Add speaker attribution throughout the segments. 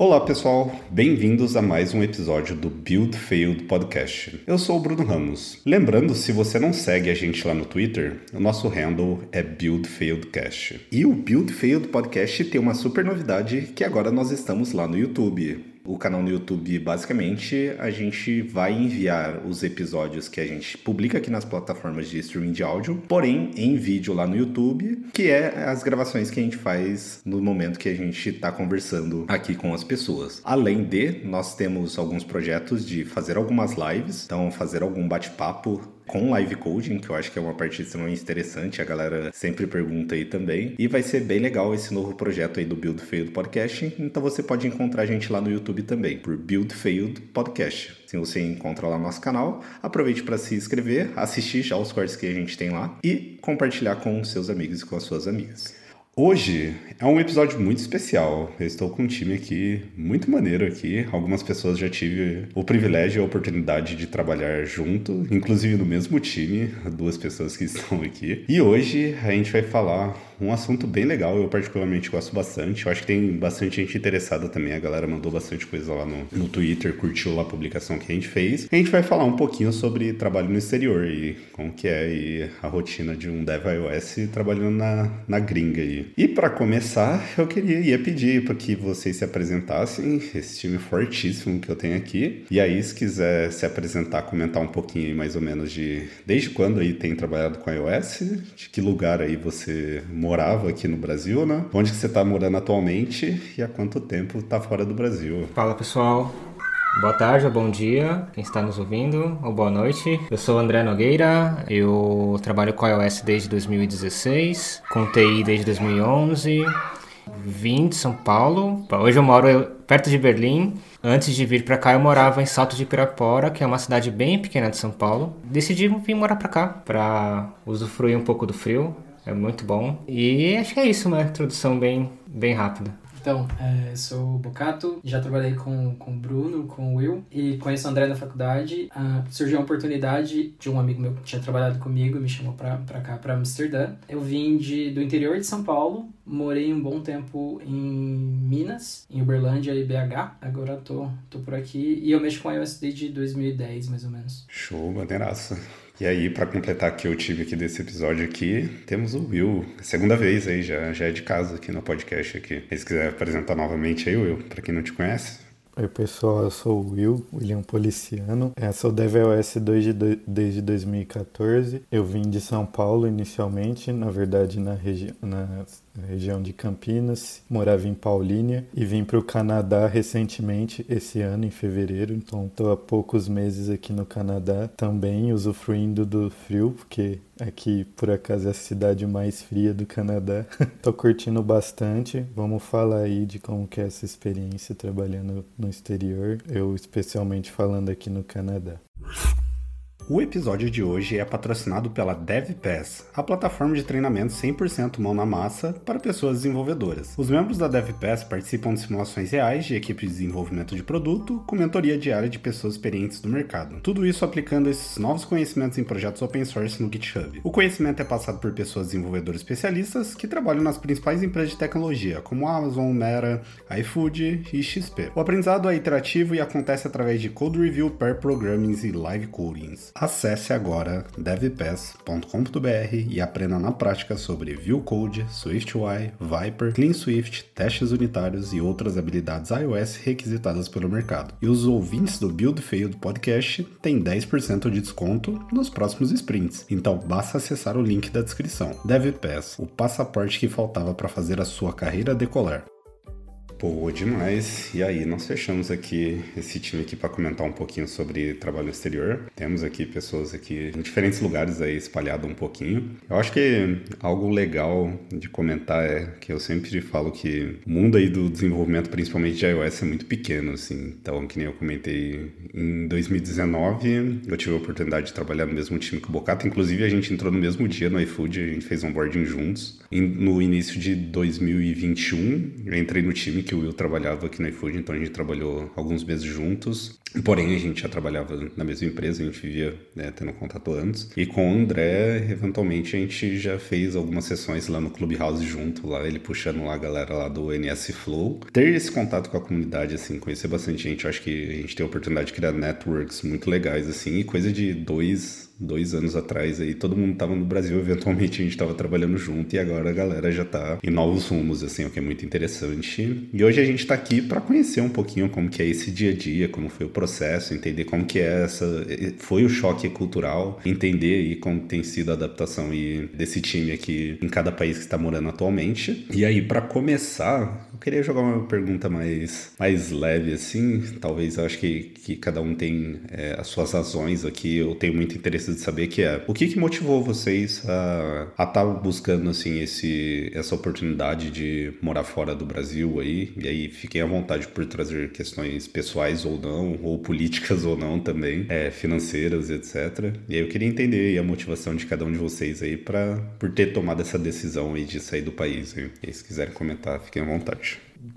Speaker 1: Olá pessoal, bem-vindos a mais um episódio do Build Failed Podcast. Eu sou o Bruno Ramos. Lembrando, se você não segue a gente lá no Twitter, o nosso handle é Build Failed Cast. E o Build Failed Podcast tem uma super novidade que agora nós estamos lá no YouTube o canal no YouTube, basicamente, a gente vai enviar os episódios que a gente publica aqui nas plataformas de streaming de áudio, porém em vídeo lá no YouTube, que é as gravações que a gente faz no momento que a gente está conversando aqui com as pessoas. Além de, nós temos alguns projetos de fazer algumas lives, então fazer algum bate-papo com live coding, que eu acho que é uma parte extremamente interessante, a galera sempre pergunta aí também. E vai ser bem legal esse novo projeto aí do Build Failed Podcast, então você pode encontrar a gente lá no YouTube também, por Build Failed Podcast. Se você encontra lá no nosso canal, aproveite para se inscrever, assistir já os cortes que a gente tem lá e compartilhar com seus amigos e com as suas amigas. Hoje é um episódio muito especial. Eu estou com um time aqui muito maneiro aqui. Algumas pessoas já tive o privilégio e a oportunidade de trabalhar junto, inclusive no mesmo time, duas pessoas que estão aqui. E hoje a gente vai falar um assunto bem legal, eu particularmente gosto bastante. Eu acho que tem bastante gente interessada também. A galera mandou bastante coisa lá no, no Twitter, curtiu lá a publicação que a gente fez. A gente vai falar um pouquinho sobre trabalho no exterior e como que é e a rotina de um dev iOS trabalhando na, na gringa aí. E para começar, eu queria ia pedir para que vocês se apresentassem, esse time fortíssimo que eu tenho aqui. E aí, se quiser se apresentar, comentar um pouquinho mais ou menos de desde quando aí tem trabalhado com iOS, de que lugar aí você morava aqui no Brasil, né? Onde que você está morando atualmente e há quanto tempo está fora do Brasil?
Speaker 2: Fala pessoal, Boa tarde ou bom dia, quem está nos ouvindo, ou boa noite. Eu sou André Nogueira, eu trabalho com iOS desde 2016, com TI desde 2011, vim de São Paulo. Hoje eu moro perto de Berlim. Antes de vir para cá, eu morava em Salto de Pirapora, que é uma cidade bem pequena de São Paulo. Decidi vir morar para cá, para usufruir um pouco do frio. É muito bom. E acho que é isso, uma introdução bem, bem rápida.
Speaker 3: Então, é, sou o Bocato, já trabalhei com, com o Bruno, com o Will e conheço o André na faculdade. Ah, surgiu a oportunidade de um amigo meu que tinha trabalhado comigo e me chamou pra, pra cá, pra Amsterdã. Eu vim de, do interior de São Paulo, morei um bom tempo em Minas, em Uberlândia e BH. Agora tô, tô por aqui e eu mexo com iOS desde 2010, mais ou menos.
Speaker 1: Show, maneiraça. E aí, para completar aqui o time aqui desse episódio aqui, temos o Will. Segunda vez aí, já, já é de casa aqui no podcast aqui. Se quiser apresentar novamente aí, Will, para quem não te conhece.
Speaker 4: Oi pessoal, eu sou o Will, William Policiano. Eu sou DevOS 2 de, desde 2014. Eu vim de São Paulo inicialmente, na verdade na, regi na região de Campinas, morava em Paulínia e vim para o Canadá recentemente, esse ano, em fevereiro. Então estou há poucos meses aqui no Canadá, também usufruindo do frio, porque aqui por acaso é a cidade mais fria do Canadá. Tô curtindo bastante. Vamos falar aí de como que é essa experiência trabalhando no exterior, eu especialmente falando aqui no Canadá.
Speaker 1: O episódio de hoje é patrocinado pela DevPass, a plataforma de treinamento 100% mão na massa para pessoas desenvolvedoras. Os membros da DevPass participam de simulações reais de equipe de desenvolvimento de produto, com mentoria diária de pessoas experientes do mercado. Tudo isso aplicando esses novos conhecimentos em projetos open source no GitHub. O conhecimento é passado por pessoas desenvolvedoras especialistas que trabalham nas principais empresas de tecnologia, como Amazon, Meta, iFood e XP. O aprendizado é iterativo e acontece através de code review, pair programming e live codings. Acesse agora devpass.com.br e aprenda na prática sobre Vue Code, SwiftUI, Viper, Clean Swift, testes unitários e outras habilidades iOS requisitadas pelo mercado. E os ouvintes do Build Failed Podcast têm 10% de desconto nos próximos sprints. Então basta acessar o link da descrição. DevPass, o passaporte que faltava para fazer a sua carreira decolar. Pô, demais. E aí, nós fechamos aqui esse time aqui para comentar um pouquinho sobre trabalho exterior. Temos aqui pessoas aqui em diferentes lugares aí espalhado um pouquinho. Eu acho que algo legal de comentar é que eu sempre falo que o mundo aí do desenvolvimento, principalmente de iOS, é muito pequeno, assim. Então, que nem eu comentei, em 2019 eu tive a oportunidade de trabalhar no mesmo time que o Bocato. Inclusive, a gente entrou no mesmo dia no iFood, a gente fez onboarding juntos. No início de 2021, eu entrei no time que o Will trabalhava aqui no iFood, então a gente trabalhou alguns meses juntos. Porém, a gente já trabalhava na mesma empresa, a gente vivia né, tendo contato antes. E com o André, eventualmente, a gente já fez algumas sessões lá no Clubhouse junto, lá ele puxando lá a galera lá do NS Flow. Ter esse contato com a comunidade, assim, conhecer bastante gente, eu acho que a gente tem a oportunidade de criar networks muito legais, assim, e coisa de dois dois anos atrás aí, todo mundo tava no Brasil, eventualmente a gente tava trabalhando junto e agora a galera já tá em novos rumos, assim, o que é muito interessante. E hoje a gente tá aqui para conhecer um pouquinho como que é esse dia a dia, como foi o processo, entender como que é essa, foi o choque cultural, entender aí como tem sido a adaptação e desse time aqui em cada país que está morando atualmente. E aí, para começar, eu queria jogar uma pergunta mais, mais leve, assim, talvez eu acho que, que cada um tem é, as suas razões aqui, eu tenho muito interesse de saber que é o que, que motivou vocês a estar tá buscando assim esse essa oportunidade de morar fora do Brasil aí? E aí fiquem à vontade por trazer questões pessoais ou não ou políticas ou não também é, financeiras etc e aí eu queria entender a motivação de cada um de vocês aí para por ter tomado essa decisão aí de sair do país e aí, se quiserem comentar fiquem à vontade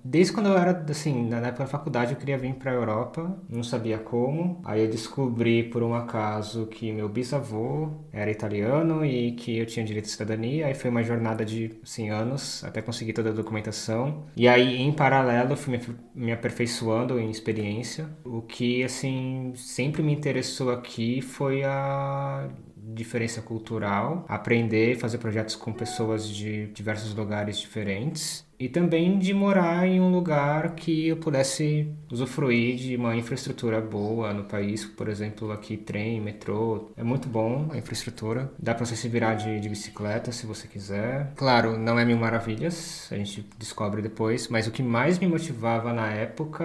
Speaker 2: Desde quando eu era, assim, na época da faculdade, eu queria vir para a Europa, não sabia como. Aí eu descobri, por um acaso, que meu bisavô era italiano e que eu tinha direito de cidadania. Aí foi uma jornada de, assim, anos até conseguir toda a documentação. E aí, em paralelo, fui me aperfeiçoando em experiência. O que, assim, sempre me interessou aqui foi a diferença cultural, aprender, fazer projetos com pessoas de diversos lugares diferentes e também de morar em um lugar que eu pudesse usufruir de uma infraestrutura boa no país, por exemplo, aqui trem, metrô, é muito bom a infraestrutura, dá para você se virar de, de, bicicleta se você quiser. Claro, não é mil maravilhas, a gente descobre depois, mas o que mais me motivava na época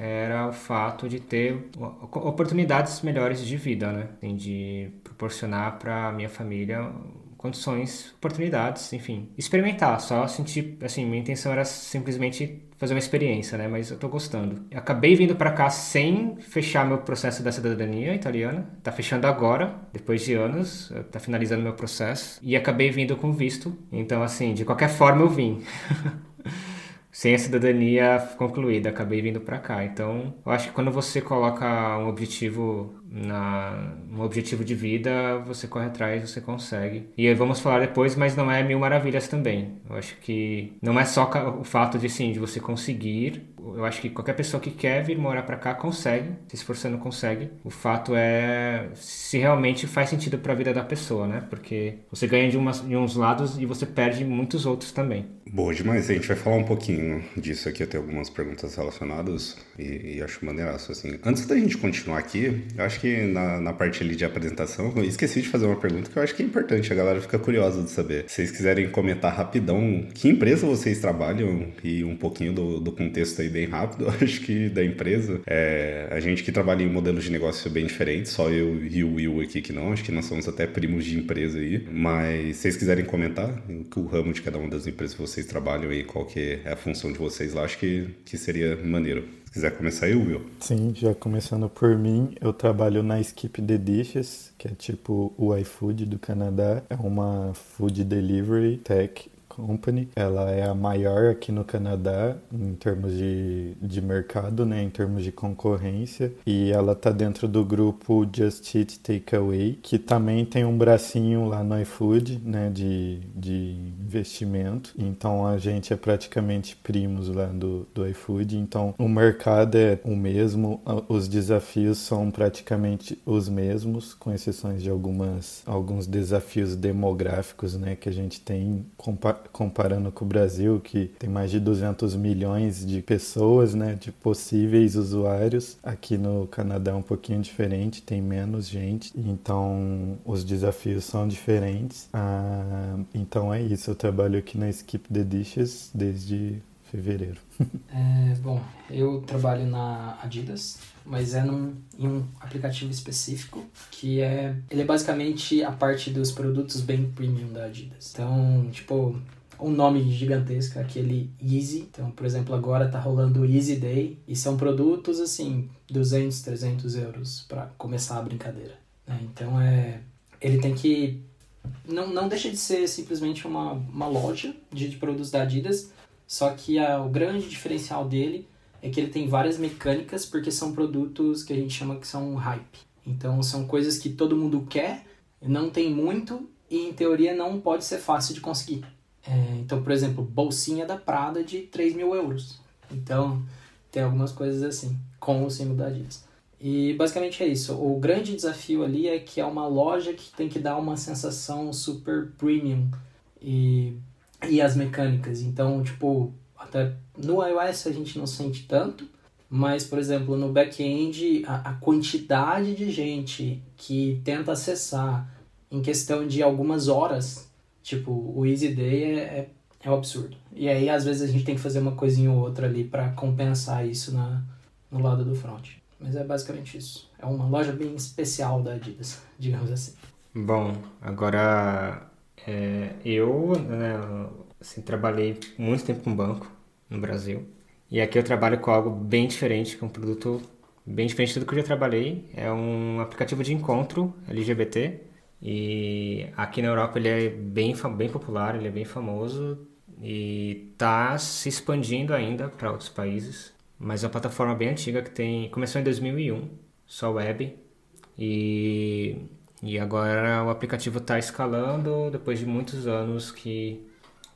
Speaker 2: era o fato de ter oportunidades melhores de vida, né? De proporcionar para minha família condições, oportunidades, enfim, experimentar, só sentir, assim, minha intenção era simplesmente fazer uma experiência, né, mas eu tô gostando. Eu acabei vindo para cá sem fechar meu processo da cidadania italiana, tá fechando agora, depois de anos, tá finalizando meu processo, e acabei vindo com visto, então, assim, de qualquer forma eu vim. sem a cidadania concluída, acabei vindo para cá. Então, eu acho que quando você coloca um objetivo na objetivo de vida, você corre atrás, você consegue. E vamos falar depois, mas não é mil maravilhas também. Eu acho que não é só o fato de sim, de você conseguir. Eu acho que qualquer pessoa que quer vir morar para cá consegue, se esforçando consegue. O fato é se realmente faz sentido para a vida da pessoa, né? Porque você ganha de, umas, de uns lados e você perde muitos outros também.
Speaker 1: Boa demais. A gente vai falar um pouquinho disso aqui. Eu tenho algumas perguntas relacionadas e, e acho maneiraço, assim. Antes da gente continuar aqui, eu acho que na, na parte ali de apresentação, eu esqueci de fazer uma pergunta que eu acho que é importante. A galera fica curiosa de saber. Se vocês quiserem comentar rapidão que empresa vocês trabalham e um pouquinho do, do contexto aí bem rápido, acho que da empresa. É, a gente que trabalha em modelos de negócio bem diferentes, só eu e o Will aqui que não. Acho que nós somos até primos de empresa aí. Mas se vocês quiserem comentar o ramo de cada uma das empresas que vocês trabalham aí, qual que é a função de vocês lá, acho que, que seria maneiro. Se quiser começar aí, Will.
Speaker 4: Sim, já começando por mim, eu trabalho na Skip the Dishes, que é tipo o iFood do Canadá. É uma food delivery tech Company. Ela é a maior aqui no Canadá em termos de, de mercado, né, em termos de concorrência. E ela tá dentro do grupo Just Eat Takeaway, que também tem um bracinho lá no iFood, né, de, de investimento. Então a gente é praticamente primos lá do, do iFood. Então o mercado é o mesmo, os desafios são praticamente os mesmos, com exceções de algumas, alguns desafios demográficos, né, que a gente tem comparando com o Brasil, que tem mais de 200 milhões de pessoas, né, de possíveis usuários. Aqui no Canadá é um pouquinho diferente, tem menos gente, então os desafios são diferentes. Ah, então é isso, eu trabalho aqui na Skip the Dishes desde fevereiro.
Speaker 3: é, bom, eu trabalho na Adidas, mas é num, em um aplicativo específico que é ele é basicamente a parte dos produtos bem premium da Adidas. Então, tipo, um nome gigantesco, aquele Easy. Então, por exemplo, agora tá rolando o Easy Day e são produtos assim, 200, 300 euros para começar a brincadeira. Né? Então, é, ele tem que. Não, não deixa de ser simplesmente uma, uma loja de, de produtos da Adidas, só que a, o grande diferencial dele é que ele tem várias mecânicas porque são produtos que a gente chama que são hype. Então são coisas que todo mundo quer, não tem muito e em teoria não pode ser fácil de conseguir. É, então, por exemplo, bolsinha da Prada de 3 mil euros. Então, tem algumas coisas assim, com o símbolo da Adidas. E basicamente é isso. O grande desafio ali é que é uma loja que tem que dar uma sensação super premium e, e as mecânicas. Então, tipo, até no iOS a gente não sente tanto, mas, por exemplo, no back-end, a, a quantidade de gente que tenta acessar em questão de algumas horas, tipo, o Easy Day é, é, é um absurdo. E aí, às vezes, a gente tem que fazer uma coisinha ou outra ali para compensar isso na, no lado do front. Mas é basicamente isso. É uma loja bem especial da Adidas, digamos assim.
Speaker 2: Bom, agora é, eu né, assim, trabalhei muito tempo com banco no Brasil. E aqui eu trabalho com algo bem diferente, com um produto bem diferente tudo que eu já trabalhei. É um aplicativo de encontro LGBT. E aqui na Europa ele é bem, bem popular, ele é bem famoso e está se expandindo ainda para outros países. Mas é uma plataforma bem antiga que tem começou em 2001, só web. E, e agora o aplicativo está escalando depois de muitos anos que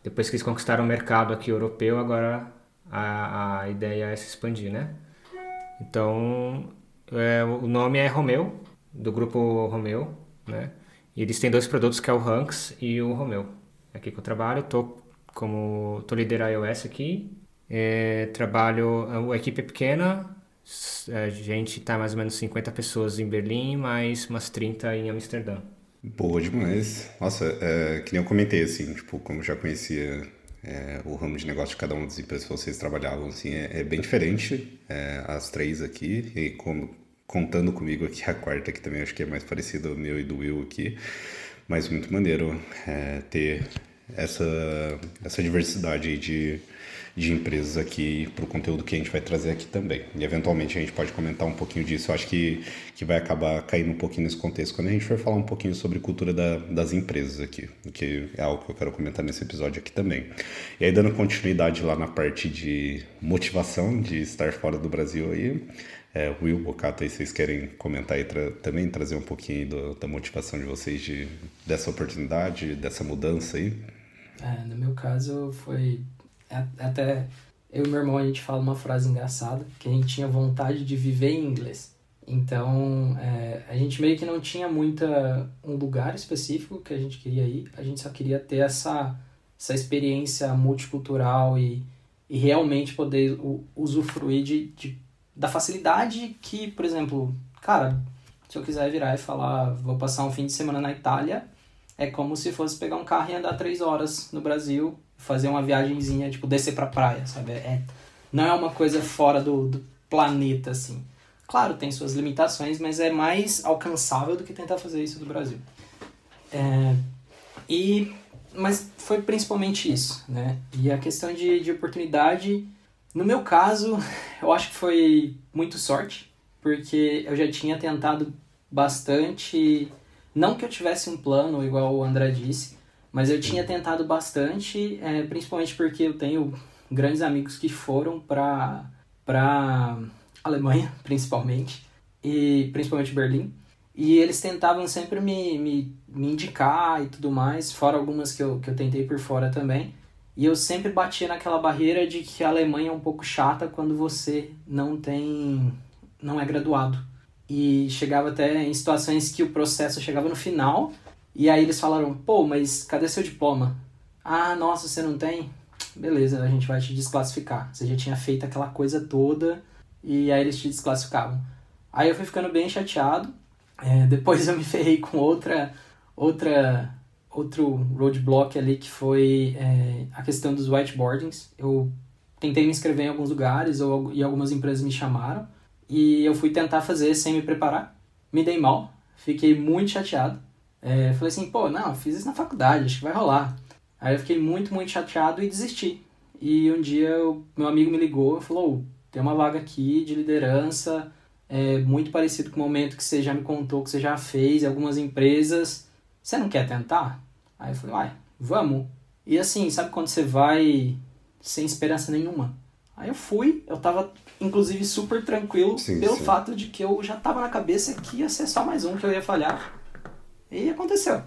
Speaker 2: depois que eles conquistaram o mercado aqui europeu, agora a, a ideia é se expandir, né? Então, é, o nome é Romeu, do grupo Romeu, né? E eles têm dois produtos que é o Ranks e o Romeu. É aqui que eu trabalho, tô como tô líder iOS aqui, é, trabalho, a equipe é pequena, a gente tá mais ou menos 50 pessoas em Berlim, mais umas 30 em Amsterdã.
Speaker 1: Boa demais. Nossa, é, que nem eu comentei, assim, tipo, como já conhecia é, o ramo de negócio de cada uma das empresas que vocês trabalhavam, assim, é, é bem diferente, é, as três aqui, e como, contando comigo aqui a quarta, que também acho que é mais parecida ao meu e do Will aqui, mas muito maneiro é, ter essa, essa diversidade de de empresas aqui para o conteúdo que a gente vai trazer aqui também. E eventualmente a gente pode comentar um pouquinho disso. Eu acho que, que vai acabar caindo um pouquinho nesse contexto quando a gente for falar um pouquinho sobre cultura da, das empresas aqui, que é algo que eu quero comentar nesse episódio aqui também. E aí, dando continuidade lá na parte de motivação de estar fora do Brasil aí. É, Will, Bocato, aí vocês querem comentar e tra também trazer um pouquinho do, da motivação de vocês de, dessa oportunidade, dessa mudança aí?
Speaker 3: É, no meu caso foi até eu e meu irmão a gente fala uma frase engraçada, que a gente tinha vontade de viver em inglês. Então, é, a gente meio que não tinha muita um lugar específico que a gente queria ir, a gente só queria ter essa, essa experiência multicultural e, e realmente poder usufruir de, de, da facilidade que, por exemplo, cara, se eu quiser virar e falar, vou passar um fim de semana na Itália, é como se fosse pegar um carro e andar três horas no Brasil fazer uma viagemzinha, tipo, descer pra praia, sabe? É, não é uma coisa fora do, do planeta, assim. Claro, tem suas limitações, mas é mais alcançável do que tentar fazer isso do Brasil. É, e, mas foi principalmente isso, né? E a questão de, de oportunidade, no meu caso, eu acho que foi muito sorte, porque eu já tinha tentado bastante. Não que eu tivesse um plano, igual o André disse, mas eu tinha tentado bastante, é, principalmente porque eu tenho grandes amigos que foram para para Alemanha, principalmente, e principalmente Berlim. E eles tentavam sempre me, me, me indicar e tudo mais, fora algumas que eu, que eu tentei por fora também. E eu sempre batia naquela barreira de que a Alemanha é um pouco chata quando você não tem. não é graduado. E chegava até em situações que o processo chegava no final e aí eles falaram, pô, mas cadê seu diploma? Ah, nossa, você não tem? Beleza, a gente vai te desclassificar. Você já tinha feito aquela coisa toda e aí eles te desclassificavam. Aí eu fui ficando bem chateado. É, depois eu me ferrei com outra, outra, outro roadblock ali que foi é, a questão dos whiteboardings. Eu tentei me inscrever em alguns lugares ou, e algumas empresas me chamaram e eu fui tentar fazer sem me preparar. Me dei mal, fiquei muito chateado. É, falei assim, pô, não, fiz isso na faculdade, acho que vai rolar. Aí eu fiquei muito, muito chateado e desisti. E um dia o meu amigo me ligou e falou, tem uma vaga aqui de liderança, é, muito parecido com o momento que você já me contou, que você já fez em algumas empresas. Você não quer tentar? Aí eu falei, uai, vamos. E assim, sabe quando você vai sem esperança nenhuma? Aí eu fui, eu tava, inclusive, super tranquilo
Speaker 1: Sim,
Speaker 3: pelo
Speaker 1: sim.
Speaker 3: fato de que eu já tava na cabeça que ia ser só mais um que eu ia falhar. E aconteceu.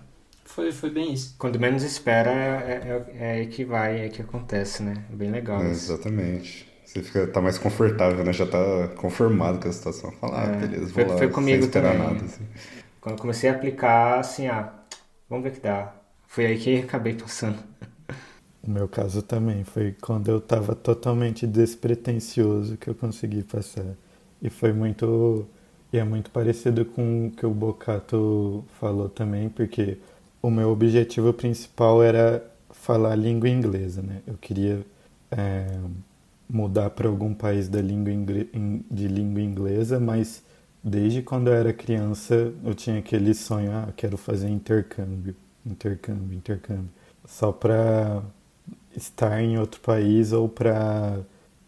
Speaker 3: Foi, foi bem isso.
Speaker 2: Quando menos espera, é, é, é aí que vai, é aí que acontece, né? É bem legal
Speaker 1: É, exatamente. Você fica, tá mais confortável, né? Já tá conformado com a situação. Fala, ah,
Speaker 2: É,
Speaker 1: beleza, vou
Speaker 2: foi-
Speaker 1: lá
Speaker 2: foi comigo
Speaker 1: sem esperar
Speaker 2: também.
Speaker 1: nada. Assim.
Speaker 2: Quando eu comecei a aplicar, assim, ah, vamos ver o que dá. Foi aí que acabei passando.
Speaker 4: O meu caso também foi quando eu estava totalmente despretensioso que eu consegui passar. E foi muito. E é muito parecido com o que o Bocato falou também, porque o meu objetivo principal era falar língua inglesa, né? Eu queria é, mudar para algum país da língua de língua inglesa, mas desde quando eu era criança eu tinha aquele sonho, ah, quero fazer intercâmbio, intercâmbio, intercâmbio, só para estar em outro país ou para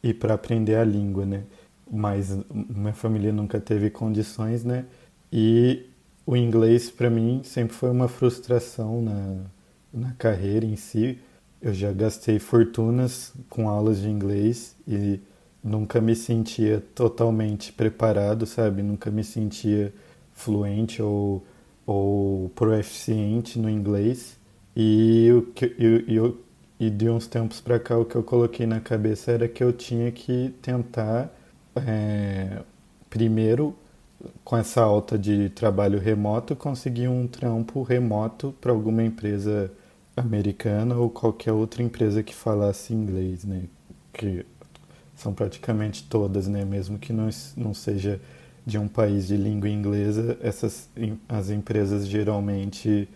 Speaker 4: ir para aprender a língua, né? Mas minha família nunca teve condições, né? E o inglês para mim sempre foi uma frustração na, na carreira em si. Eu já gastei fortunas com aulas de inglês e nunca me sentia totalmente preparado, sabe? Nunca me sentia fluente ou, ou proficiente no inglês. E, o que, e, e de uns tempos para cá o que eu coloquei na cabeça era que eu tinha que tentar é, primeiro com essa alta de trabalho remoto conseguir um trampo remoto para alguma empresa americana ou qualquer outra empresa que falasse inglês, né? Que são praticamente todas, né? Mesmo que não, não seja de um país de língua inglesa, essas as empresas geralmente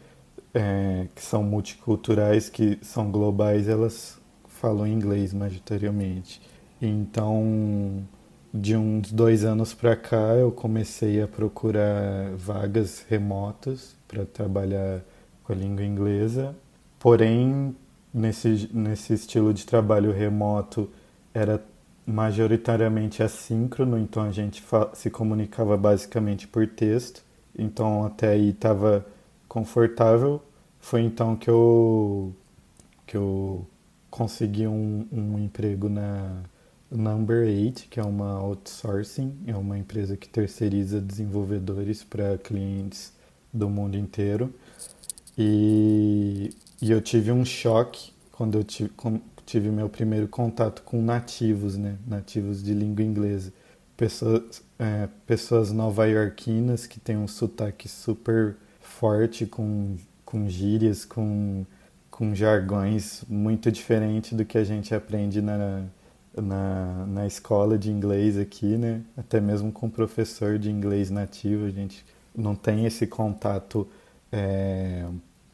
Speaker 4: é, que são multiculturais, que são globais, elas falam inglês majoritariamente. Então, de uns dois anos para cá, eu comecei a procurar vagas remotas para trabalhar com a língua inglesa. Porém, nesse, nesse estilo de trabalho remoto, era majoritariamente assíncrono, então a gente se comunicava basicamente por texto. Então, até aí estava confortável. Foi então que eu, que eu consegui um, um emprego na Number 8, que é uma outsourcing, é uma empresa que terceiriza desenvolvedores para clientes do mundo inteiro. E, e eu tive um choque quando eu tive, tive meu primeiro contato com nativos, né? Nativos de língua inglesa. Pessoas, é, pessoas nova-iorquinas que têm um sotaque super forte, com, com gírias, com, com jargões muito diferente do que a gente aprende na, na, na escola de inglês aqui, né? Até mesmo com professor de inglês nativo, a gente não tem esse contato é,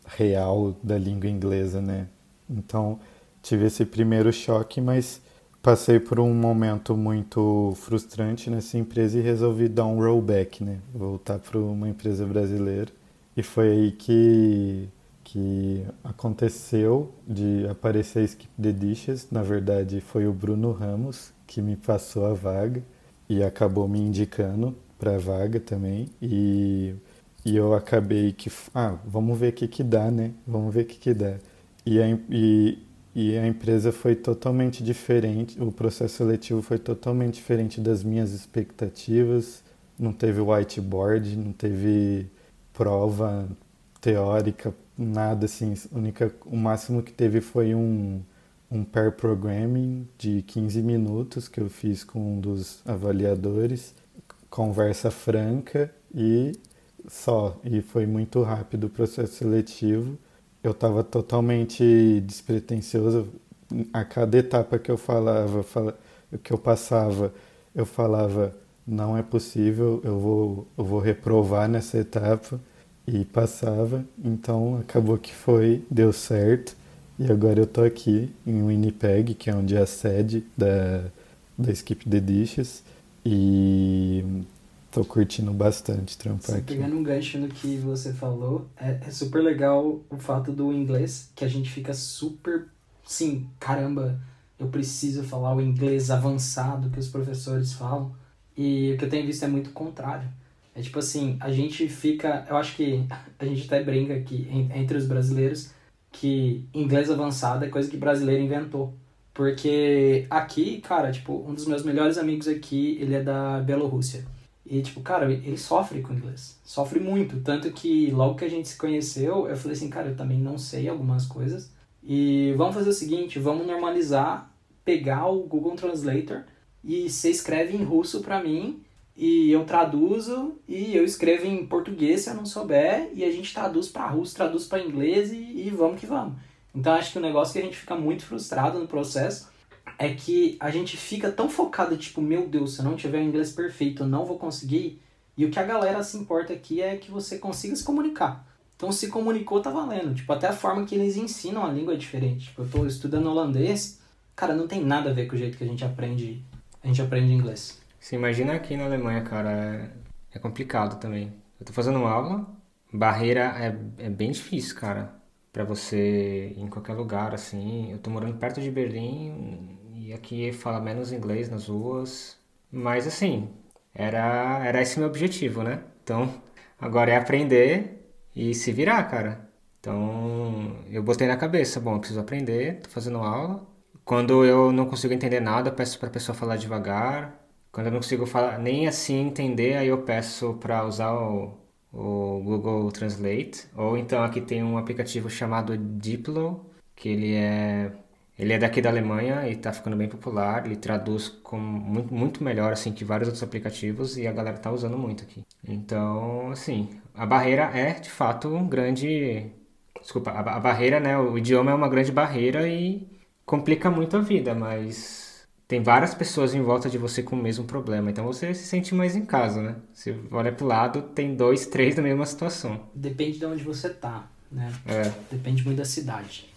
Speaker 4: real da língua inglesa, né? Então tive esse primeiro choque, mas passei por um momento muito frustrante nessa empresa e resolvi dar um rollback, né? Voltar para uma empresa brasileira. E foi aí que, que aconteceu de aparecer Skip the Dishes. Na verdade, foi o Bruno Ramos que me passou a vaga e acabou me indicando para a vaga também. E, e eu acabei que, ah, vamos ver o que que dá, né? Vamos ver o que que dá. E a, e, e a empresa foi totalmente diferente, o processo seletivo foi totalmente diferente das minhas expectativas. Não teve whiteboard, não teve prova teórica, nada assim. Única, o máximo que teve foi um, um pair programming de 15 minutos que eu fiz com um dos avaliadores, conversa franca e só. E foi muito rápido o processo seletivo. Eu estava totalmente despretensioso. A cada etapa que eu falava, fala, que eu passava, eu falava não é possível, eu vou, eu vou reprovar nessa etapa e passava. Então acabou que foi, deu certo. E agora eu tô aqui em Winnipeg, que é onde é a sede da, da Skip the Dishes. E tô curtindo bastante trampar
Speaker 3: Sim,
Speaker 4: aqui.
Speaker 3: Pegando um gancho no que você falou, é, é super legal o fato do inglês, que a gente fica super, sim, caramba, eu preciso falar o inglês avançado que os professores falam. E o que eu tenho visto é muito contrário. É tipo assim, a gente fica. Eu acho que a gente até brinca aqui entre os brasileiros que inglês avançado é coisa que brasileiro inventou. Porque aqui, cara, tipo, um dos meus melhores amigos aqui, ele é da Bielorrússia. E, tipo, cara, ele sofre com inglês. Sofre muito. Tanto que logo que a gente se conheceu, eu falei assim, cara, eu também não sei algumas coisas. E vamos fazer o seguinte, vamos normalizar, pegar o Google Translator e você escreve em russo pra mim e eu traduzo e eu escrevo em português se eu não souber e a gente traduz para russo, traduz para inglês e, e vamos que vamos. Então acho que o negócio que a gente fica muito frustrado no processo é que a gente fica tão focado, tipo, meu Deus, se eu não tiver o inglês perfeito, eu não vou conseguir. E o que a galera se importa aqui é que você consiga se comunicar. Então se comunicou, tá valendo. Tipo, até a forma que eles ensinam a língua é diferente. Tipo, eu tô estudando holandês, cara, não tem nada a ver com o jeito que a gente aprende, a gente aprende inglês.
Speaker 2: Você imagina aqui na Alemanha, cara, é, é complicado também. Eu tô fazendo aula, barreira é, é bem difícil, cara, para você ir em qualquer lugar, assim. Eu tô morando perto de Berlim e aqui fala menos inglês nas ruas, mas assim, era, era esse meu objetivo, né? Então, agora é aprender e se virar, cara. Então, eu botei na cabeça, bom, eu preciso aprender, tô fazendo aula. Quando eu não consigo entender nada, peço para a pessoa falar devagar, quando eu não consigo falar nem assim entender, aí eu peço para usar o, o Google Translate. Ou então aqui tem um aplicativo chamado Diplo, que ele é ele é daqui da Alemanha e está ficando bem popular. Ele traduz com muito, muito melhor assim que vários outros aplicativos e a galera está usando muito aqui. Então, assim, a barreira é de fato um grande. Desculpa, a, a barreira, né? O idioma é uma grande barreira e complica muito a vida, mas tem várias pessoas em volta de você com o mesmo problema. Então você se sente mais em casa, né? Você olha pro lado, tem dois, três na mesma situação.
Speaker 3: Depende de onde você tá, né?
Speaker 2: É.
Speaker 3: Depende muito da cidade.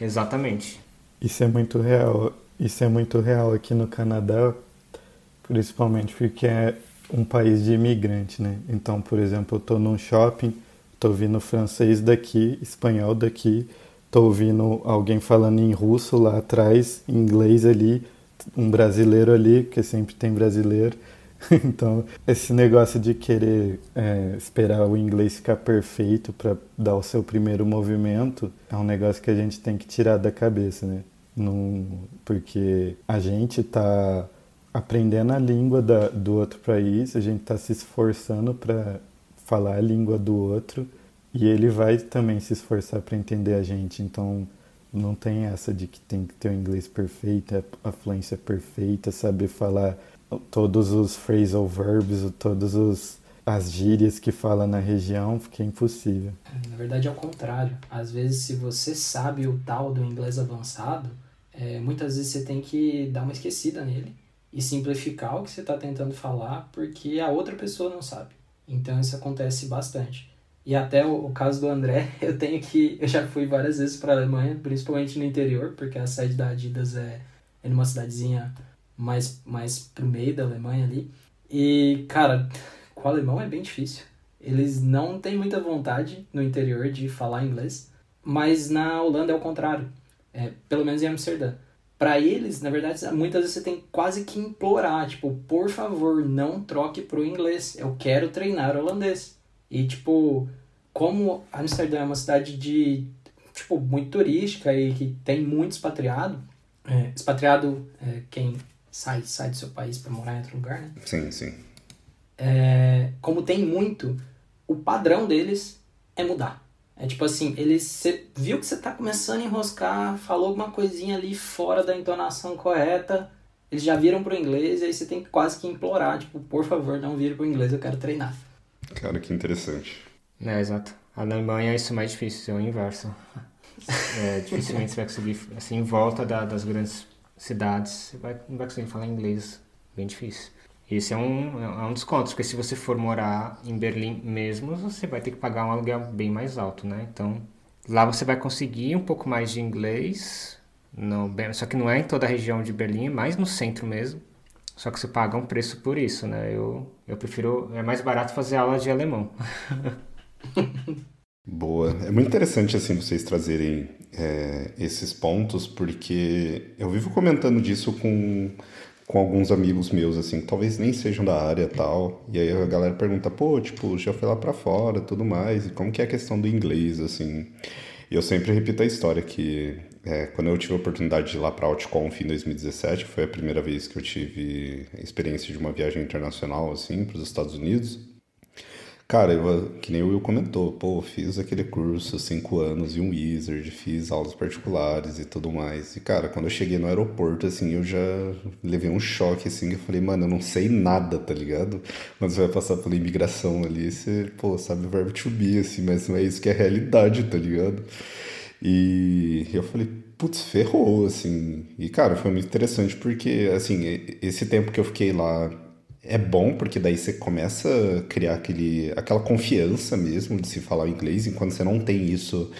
Speaker 2: Exatamente.
Speaker 4: Isso é muito real. Isso é muito real aqui no Canadá, principalmente porque é um país de imigrante, né? Então, por exemplo, eu tô num shopping, tô ouvindo francês daqui, espanhol daqui, tô ouvindo alguém falando em russo lá atrás, inglês ali, um brasileiro ali, porque sempre tem brasileiro. Então, esse negócio de querer é, esperar o inglês ficar perfeito para dar o seu primeiro movimento é um negócio que a gente tem que tirar da cabeça, né? Num, porque a gente está aprendendo a língua da, do outro país, a gente está se esforçando para falar a língua do outro e ele vai também se esforçar para entender a gente. Então, não tem essa de que tem que ter o inglês perfeito, a fluência perfeita, saber falar todos os phrasal verbs, todos os as gírias que fala na região, fica impossível.
Speaker 3: Na verdade é o contrário. Às vezes se você sabe o tal do inglês avançado, é, muitas vezes você tem que dar uma esquecida nele e simplificar o que você está tentando falar porque a outra pessoa não sabe. Então isso acontece bastante. E até o, o, caso do André, eu tenho que. Eu já fui várias vezes para a Alemanha, principalmente no interior, porque a sede da Adidas é, é numa cidadezinha mais, mais pro meio da Alemanha ali. E, cara, com o alemão é bem difícil. Eles não têm muita vontade no interior de falar inglês, mas na Holanda é o contrário. É, pelo menos em Amsterdã. Para eles, na verdade, muitas vezes você tem quase que implorar, tipo, por favor, não troque pro inglês. Eu quero treinar holandês. E, tipo, como Amsterdã é uma cidade de, tipo, muito turística e que tem muito expatriado, é, expatriado é quem sai, sai do seu país para morar em outro lugar, né?
Speaker 1: Sim, sim.
Speaker 3: É, como tem muito, o padrão deles é mudar. É tipo assim, eles cê viu que você tá começando a enroscar, falou alguma coisinha ali fora da entonação correta, eles já viram pro inglês e aí você tem que quase que implorar, tipo, por favor, não vire pro inglês, eu quero treinar.
Speaker 1: Cara, que interessante.
Speaker 2: É, exato. A Alemanha isso é mais difícil, é o inverso. É, dificilmente você vai conseguir, assim, em volta da, das grandes cidades, você vai, não vai conseguir falar inglês. Bem difícil. Esse é um, é um dos contos, porque se você for morar em Berlim mesmo, você vai ter que pagar um aluguel bem mais alto, né? Então, lá você vai conseguir um pouco mais de inglês, no, só que não é em toda a região de Berlim, é mais no centro mesmo. Só que você paga um preço por isso, né? Eu, eu prefiro. É mais barato fazer aula de alemão.
Speaker 1: Boa. É muito interessante assim vocês trazerem é, esses pontos, porque eu vivo comentando disso com, com alguns amigos meus, assim, que talvez nem sejam da área tal. E aí a galera pergunta, pô, tipo, já foi lá para fora tudo mais, e como que é a questão do inglês, assim. E eu sempre repito a história que é, quando eu tive a oportunidade de ir lá para a Outconf em 2017, foi a primeira vez que eu tive experiência de uma viagem internacional assim para os Estados Unidos. Cara, eu, que nem o Will comentou, pô, fiz aquele curso, cinco anos e um wizard, fiz aulas particulares e tudo mais. E, cara, quando eu cheguei no aeroporto, assim, eu já levei um choque, assim, eu falei, mano, eu não sei nada, tá ligado? Quando você vai passar pela imigração ali, você, pô, sabe o verbo to be, assim, mas não é isso que é realidade, tá ligado? E eu falei, putz, ferrou, assim. E, cara, foi muito interessante porque, assim, esse tempo que eu fiquei lá é bom porque daí você começa a criar aquele, aquela confiança mesmo de se falar inglês, enquanto você não tem isso,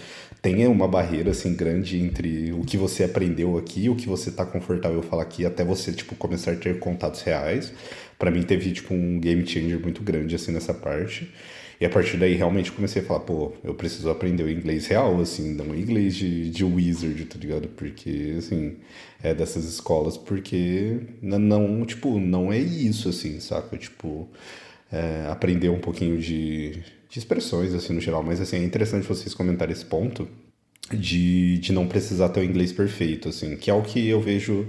Speaker 1: tem uma barreira assim grande entre o que você aprendeu aqui, o que você está confortável falar aqui, até você tipo começar a ter contatos reais. Para mim teve tipo um game changer muito grande assim nessa parte. E a partir daí realmente comecei a falar, pô, eu preciso aprender o inglês real, assim, não inglês de, de wizard, tá ligado? Porque, assim, é dessas escolas, porque não, tipo, não é isso, assim, saca? Tipo, é, aprender um pouquinho de, de expressões, assim, no geral. Mas, assim, é interessante vocês comentarem esse ponto de, de não precisar ter o inglês perfeito, assim, que é o que eu vejo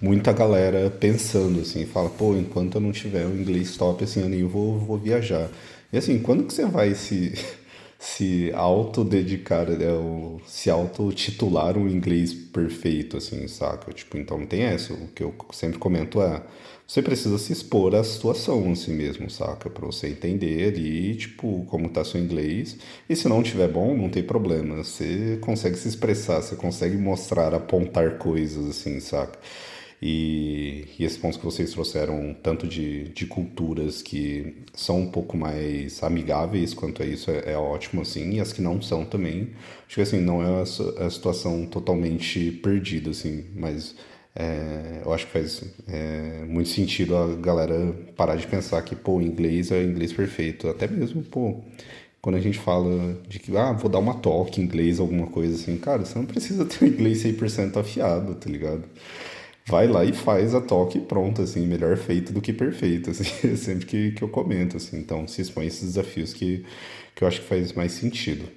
Speaker 1: muita galera pensando, assim, fala, pô, enquanto eu não tiver o inglês top, assim, eu nem vou, vou viajar. E assim, quando que você vai se, se autodedicar, né, se autotitular um inglês perfeito, assim, saca? Tipo, então tem essa. O que eu sempre comento é, você precisa se expor à situação assim mesmo, saca? Pra você entender ali, tipo, como tá seu inglês. E se não tiver bom, não tem problema. Você consegue se expressar, você consegue mostrar, apontar coisas, assim, saca? E, e esses pontos que vocês trouxeram, tanto de, de culturas que são um pouco mais amigáveis quanto a isso, é, é ótimo, assim, e as que não são também. Acho que, assim, não é a, a situação totalmente perdida, assim, mas é, eu acho que faz é, muito sentido a galera parar de pensar que, pô, inglês é inglês perfeito. Até mesmo, pô, quando a gente fala de que, ah, vou dar uma talk em inglês, alguma coisa assim, cara, você não precisa ter o inglês 100% afiado, tá ligado? Vai lá e faz a toque pronto, assim, melhor feito do que perfeito, assim, sempre que, que eu comento, assim, então se expõe esses desafios que, que eu acho que faz mais sentido.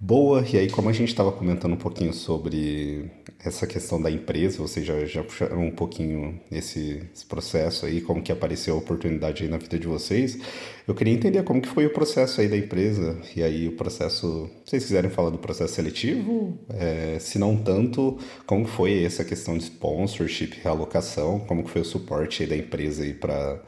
Speaker 1: Boa, e aí como a gente estava comentando um pouquinho sobre essa questão da empresa, vocês já, já puxaram um pouquinho esse, esse, processo aí, como que apareceu a oportunidade aí na vida de vocês, eu queria entender como que foi o processo aí da empresa, e aí o processo, se vocês quiserem falar do processo seletivo, é, se não tanto, como foi essa questão de sponsorship, realocação, como que foi o suporte aí da empresa aí para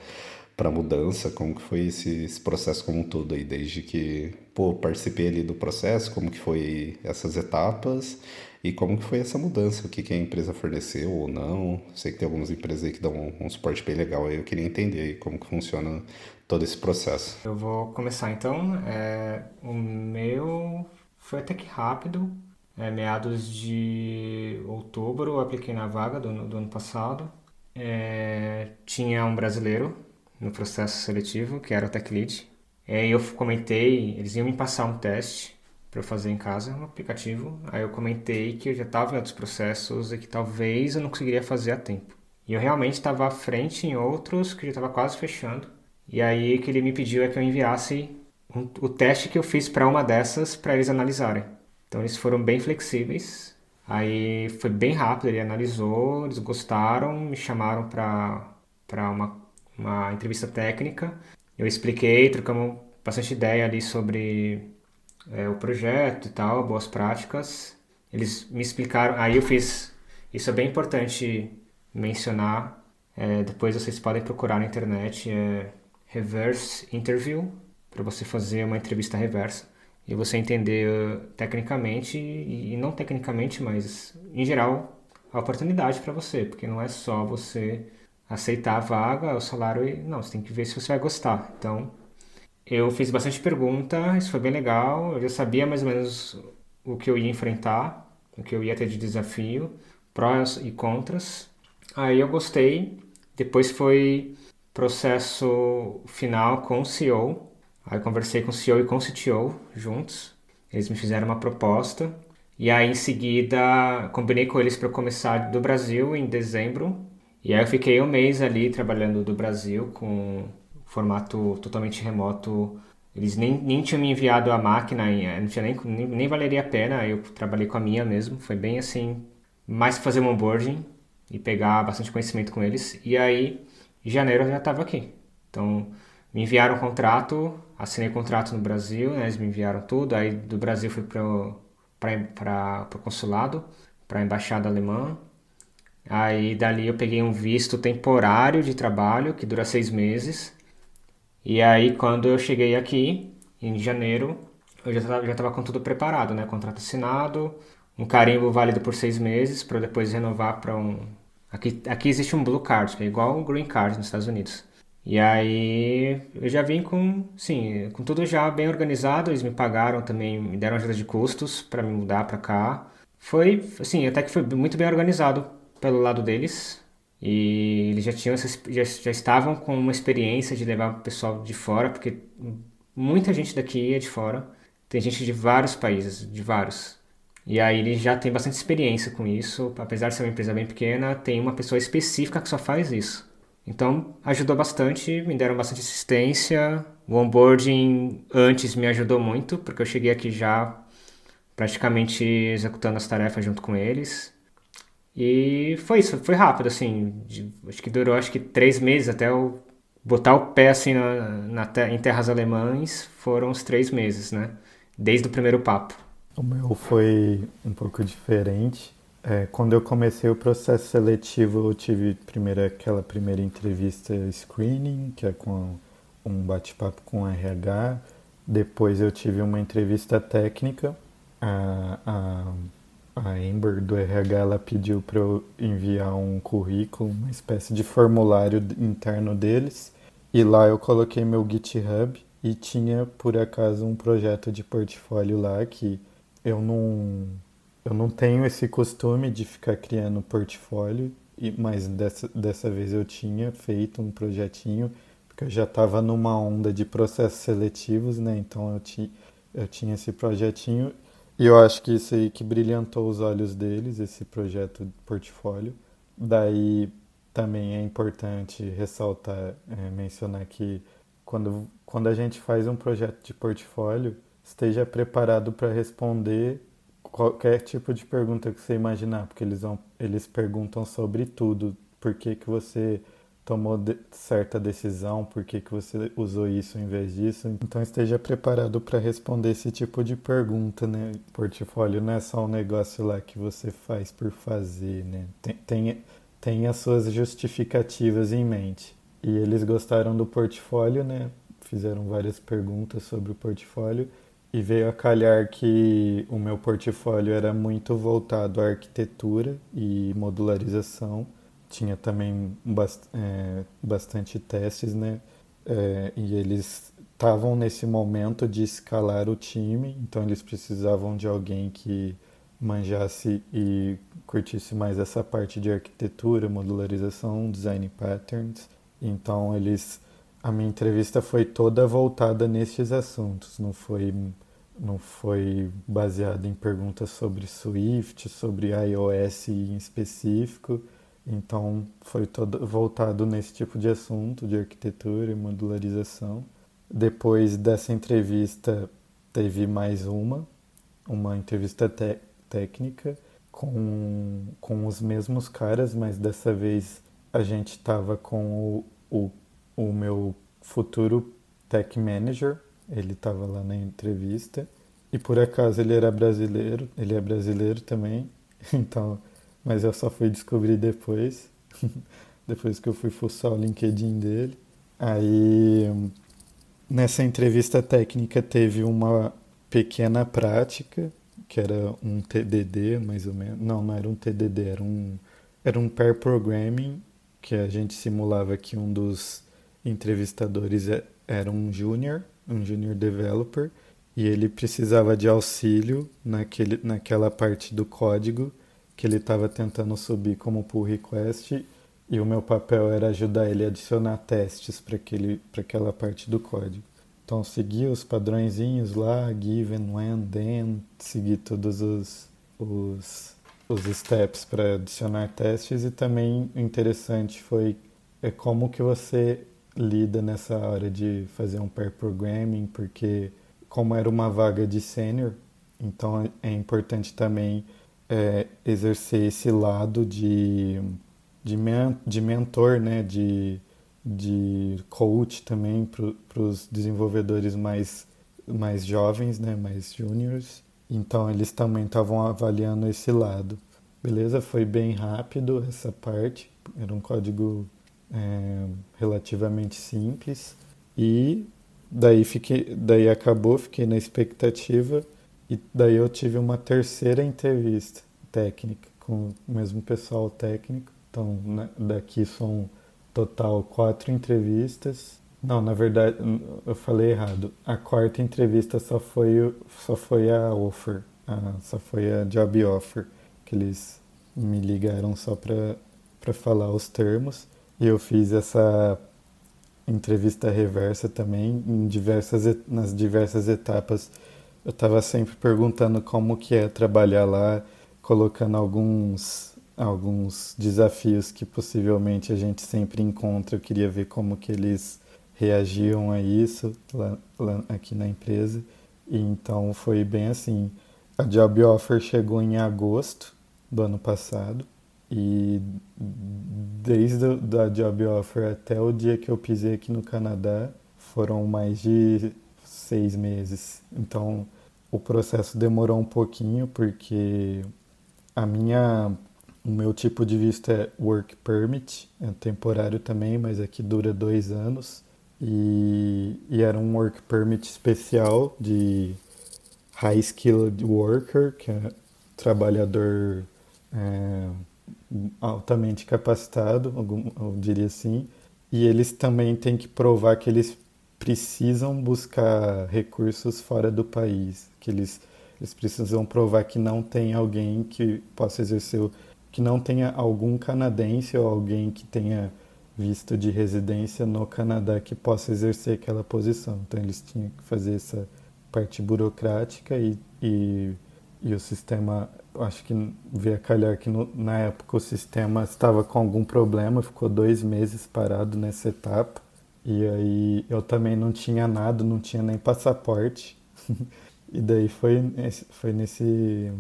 Speaker 1: para mudança, como que foi esse, esse, processo como um todo aí, desde que pô, participei ali do processo, como que foi essas etapas e como que foi essa mudança, o que, que a empresa forneceu ou não. Sei que tem algumas empresas aí que dão um, um suporte bem legal aí, eu queria entender aí como que funciona todo esse processo.
Speaker 2: Eu vou começar então. É, o meu foi até que rápido. É, meados de outubro eu apliquei na vaga do, do ano passado. É, tinha um brasileiro no processo seletivo, que era o Tech Lead. E eu comentei, eles iam me passar um teste para fazer em casa, um aplicativo. Aí eu comentei que eu já estava em outros processos e que talvez eu não conseguiria fazer a tempo. E eu realmente estava à frente em outros que já estava quase fechando. E aí o que ele me pediu é que eu enviasse um, o teste que eu fiz para uma dessas para eles analisarem. Então eles foram bem flexíveis. Aí foi bem rápido, ele analisou, eles gostaram, me chamaram para uma uma entrevista técnica. Eu expliquei, trocamos bastante ideia ali sobre é, o projeto e tal, boas práticas. Eles me explicaram, aí eu fiz, isso é bem importante mencionar, é, depois vocês podem procurar na internet, é reverse interview, para você fazer uma entrevista reversa e você entender uh, tecnicamente e, e não tecnicamente, mas em geral a oportunidade para você, porque não é só você aceitar a vaga, o salário não, você tem que ver se você vai gostar. Então, eu fiz bastante pergunta, isso foi bem legal, eu já sabia mais ou menos o que eu ia enfrentar, o que eu ia ter de desafio, prós e contras. Aí eu gostei. Depois foi processo final com o CEO. Aí eu conversei com o CEO e com o CTO juntos. Eles me fizeram uma proposta. E aí em seguida combinei com eles para começar do Brasil em dezembro e aí eu fiquei um mês ali trabalhando do Brasil com formato totalmente remoto. Eles nem, nem tinham me enviado a máquina, não tinha nem, nem, nem valeria a pena, eu trabalhei com a minha mesmo, foi bem assim, mais fazer um onboarding e pegar bastante conhecimento com eles. E aí, em janeiro eu já estava aqui. Então, me enviaram um contrato, assinei contrato no Brasil, né, eles me enviaram tudo, aí do Brasil fui para o consulado, para a embaixada alemã, Aí dali eu peguei um visto temporário de trabalho que dura seis meses. E aí quando eu cheguei aqui, em janeiro, eu já estava com tudo preparado, né? Contrato assinado, um carimbo válido por seis meses para depois renovar para um. Aqui, aqui existe um Blue Card, que é igual um Green Card nos Estados Unidos. E aí eu já vim com, sim, com tudo já bem organizado. Eles me pagaram também, me deram ajuda de custos para me mudar para cá. Foi, assim, até que foi muito bem organizado pelo lado deles e eles já tinham já, já estavam com uma experiência de levar o pessoal de fora, porque muita gente daqui é de fora. Tem gente de vários países, de vários. E aí eles já têm bastante experiência com isso, apesar de ser uma empresa bem pequena, tem uma pessoa específica que só faz isso. Então ajudou bastante, me deram bastante assistência. O onboarding antes me ajudou muito, porque eu cheguei aqui já praticamente executando as tarefas junto com eles. E foi isso, foi rápido, assim. De, acho que durou acho que três meses até eu botar o pé assim na, na, em terras alemães. Foram uns três meses, né? Desde o primeiro papo.
Speaker 4: O meu foi um pouco diferente. É, quando eu comecei o processo seletivo, eu tive primeiro aquela primeira entrevista screening, que é com um bate-papo com RH. Depois eu tive uma entrevista técnica. A, a a Amber do RH ela pediu para eu enviar um currículo, uma espécie de formulário interno deles. E lá eu coloquei meu GitHub e tinha por acaso um projeto de portfólio lá que eu não eu não tenho esse costume de ficar criando portfólio, mas dessa, dessa vez eu tinha feito um projetinho, porque eu já estava numa onda de processos seletivos, né? Então eu, ti, eu tinha esse projetinho e eu acho que isso aí que brilhantou os olhos deles, esse projeto de portfólio. Daí também é importante ressaltar, é, mencionar que quando, quando a gente faz um projeto de portfólio, esteja preparado para responder qualquer tipo de pergunta que você imaginar, porque eles, vão, eles perguntam sobre tudo. Por que, que você tomou de certa decisão, por que, que você usou isso em vez disso. Então esteja preparado para responder esse tipo de pergunta, né? Portfólio não é só um negócio lá que você faz por fazer, né? Tem, tem as suas justificativas em mente. E eles gostaram do portfólio, né? Fizeram várias perguntas sobre o portfólio e veio a calhar que o meu portfólio era muito voltado à arquitetura e modularização tinha também bast é, bastante testes, né? É, e eles estavam nesse momento de escalar o time, então eles precisavam de alguém que manjasse e curtisse mais essa parte de arquitetura, modularização, design patterns. Então eles a minha entrevista foi toda voltada nesses assuntos, não foi não foi baseada em perguntas sobre Swift, sobre iOS em específico então foi todo voltado nesse tipo de assunto de arquitetura e modularização. Depois dessa entrevista teve mais uma, uma entrevista técnica com, com os mesmos caras, mas dessa vez a gente estava com o, o, o meu futuro tech manager, ele estava lá na entrevista. E por acaso ele era brasileiro, ele é brasileiro também, então mas eu só fui descobrir depois, depois que eu fui fuçar o LinkedIn dele. Aí, nessa entrevista técnica, teve uma pequena prática, que era um TDD, mais ou menos. Não, não era um TDD, era um, era um pair programming, que a gente simulava que um dos entrevistadores é, era um junior, um junior developer, e ele precisava de auxílio naquele, naquela parte do código que ele estava tentando subir como pull request e o meu papel era ajudar ele a adicionar testes para aquela parte do código. Então segui os padrõezinhos lá, given, when, then, segui todos os, os, os steps para adicionar testes e também interessante foi é como que você lida nessa hora de fazer um pair programming, porque como era uma vaga de sênior, então é importante também é, exercer esse lado de, de, men de mentor, né? de, de coach também para os desenvolvedores mais, mais jovens, né? mais juniors. Então eles também estavam avaliando esse lado. Beleza? Foi bem rápido essa parte. Era um código é, relativamente simples. E daí, fiquei, daí acabou, fiquei na expectativa. E daí eu tive uma terceira entrevista técnica com o mesmo pessoal técnico. Então né, daqui são total quatro entrevistas. Não, na verdade eu falei errado. A quarta entrevista só foi, só foi a offer, a, só foi a job offer que eles me ligaram só para falar os termos. E eu fiz essa entrevista reversa também em diversas, nas diversas etapas. Eu estava sempre perguntando como que é trabalhar lá, colocando alguns alguns desafios que possivelmente a gente sempre encontra. Eu queria ver como que eles reagiam a isso lá, lá aqui na empresa. E então foi bem assim. A job offer chegou em agosto do ano passado e desde a job offer até o dia que eu pisei aqui no Canadá foram mais de seis meses. Então o processo demorou um pouquinho porque a minha o meu tipo de visto é work permit, é temporário também, mas aqui dura dois anos. E, e era um work permit especial de high skilled worker, que é trabalhador é, altamente capacitado, eu diria assim, e eles também têm que provar que eles precisam buscar recursos fora do país, que eles, eles precisam provar que não tem alguém que possa exercer, que não tenha algum canadense ou alguém que tenha visto de residência no Canadá que possa exercer aquela posição. Então eles tinham que fazer essa parte burocrática e, e, e o sistema acho que veio a calhar que no, na época o sistema estava com algum problema, ficou dois meses parado nessa etapa. E aí eu também não tinha nada, não tinha nem passaporte. e daí foi, foi nesse,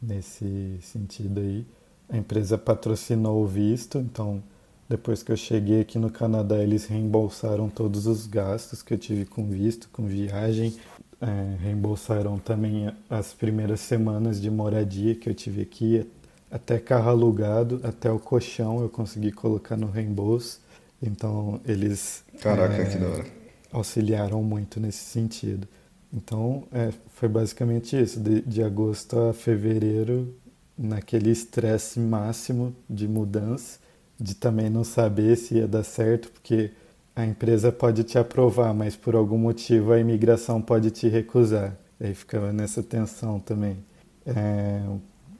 Speaker 4: nesse sentido aí. A empresa patrocinou o visto, então depois que eu cheguei aqui no Canadá, eles reembolsaram todos os gastos que eu tive com visto, com viagem, é, reembolsaram também as primeiras semanas de moradia que eu tive aqui, até carro alugado, até o colchão eu consegui colocar no reembolso. Então eles
Speaker 1: Caraca, é, que da hora.
Speaker 4: auxiliaram muito nesse sentido. Então é, foi basicamente isso, de, de agosto a fevereiro, naquele estresse máximo de mudança, de também não saber se ia dar certo, porque a empresa pode te aprovar, mas por algum motivo a imigração pode te recusar. Aí ficava nessa tensão também. É,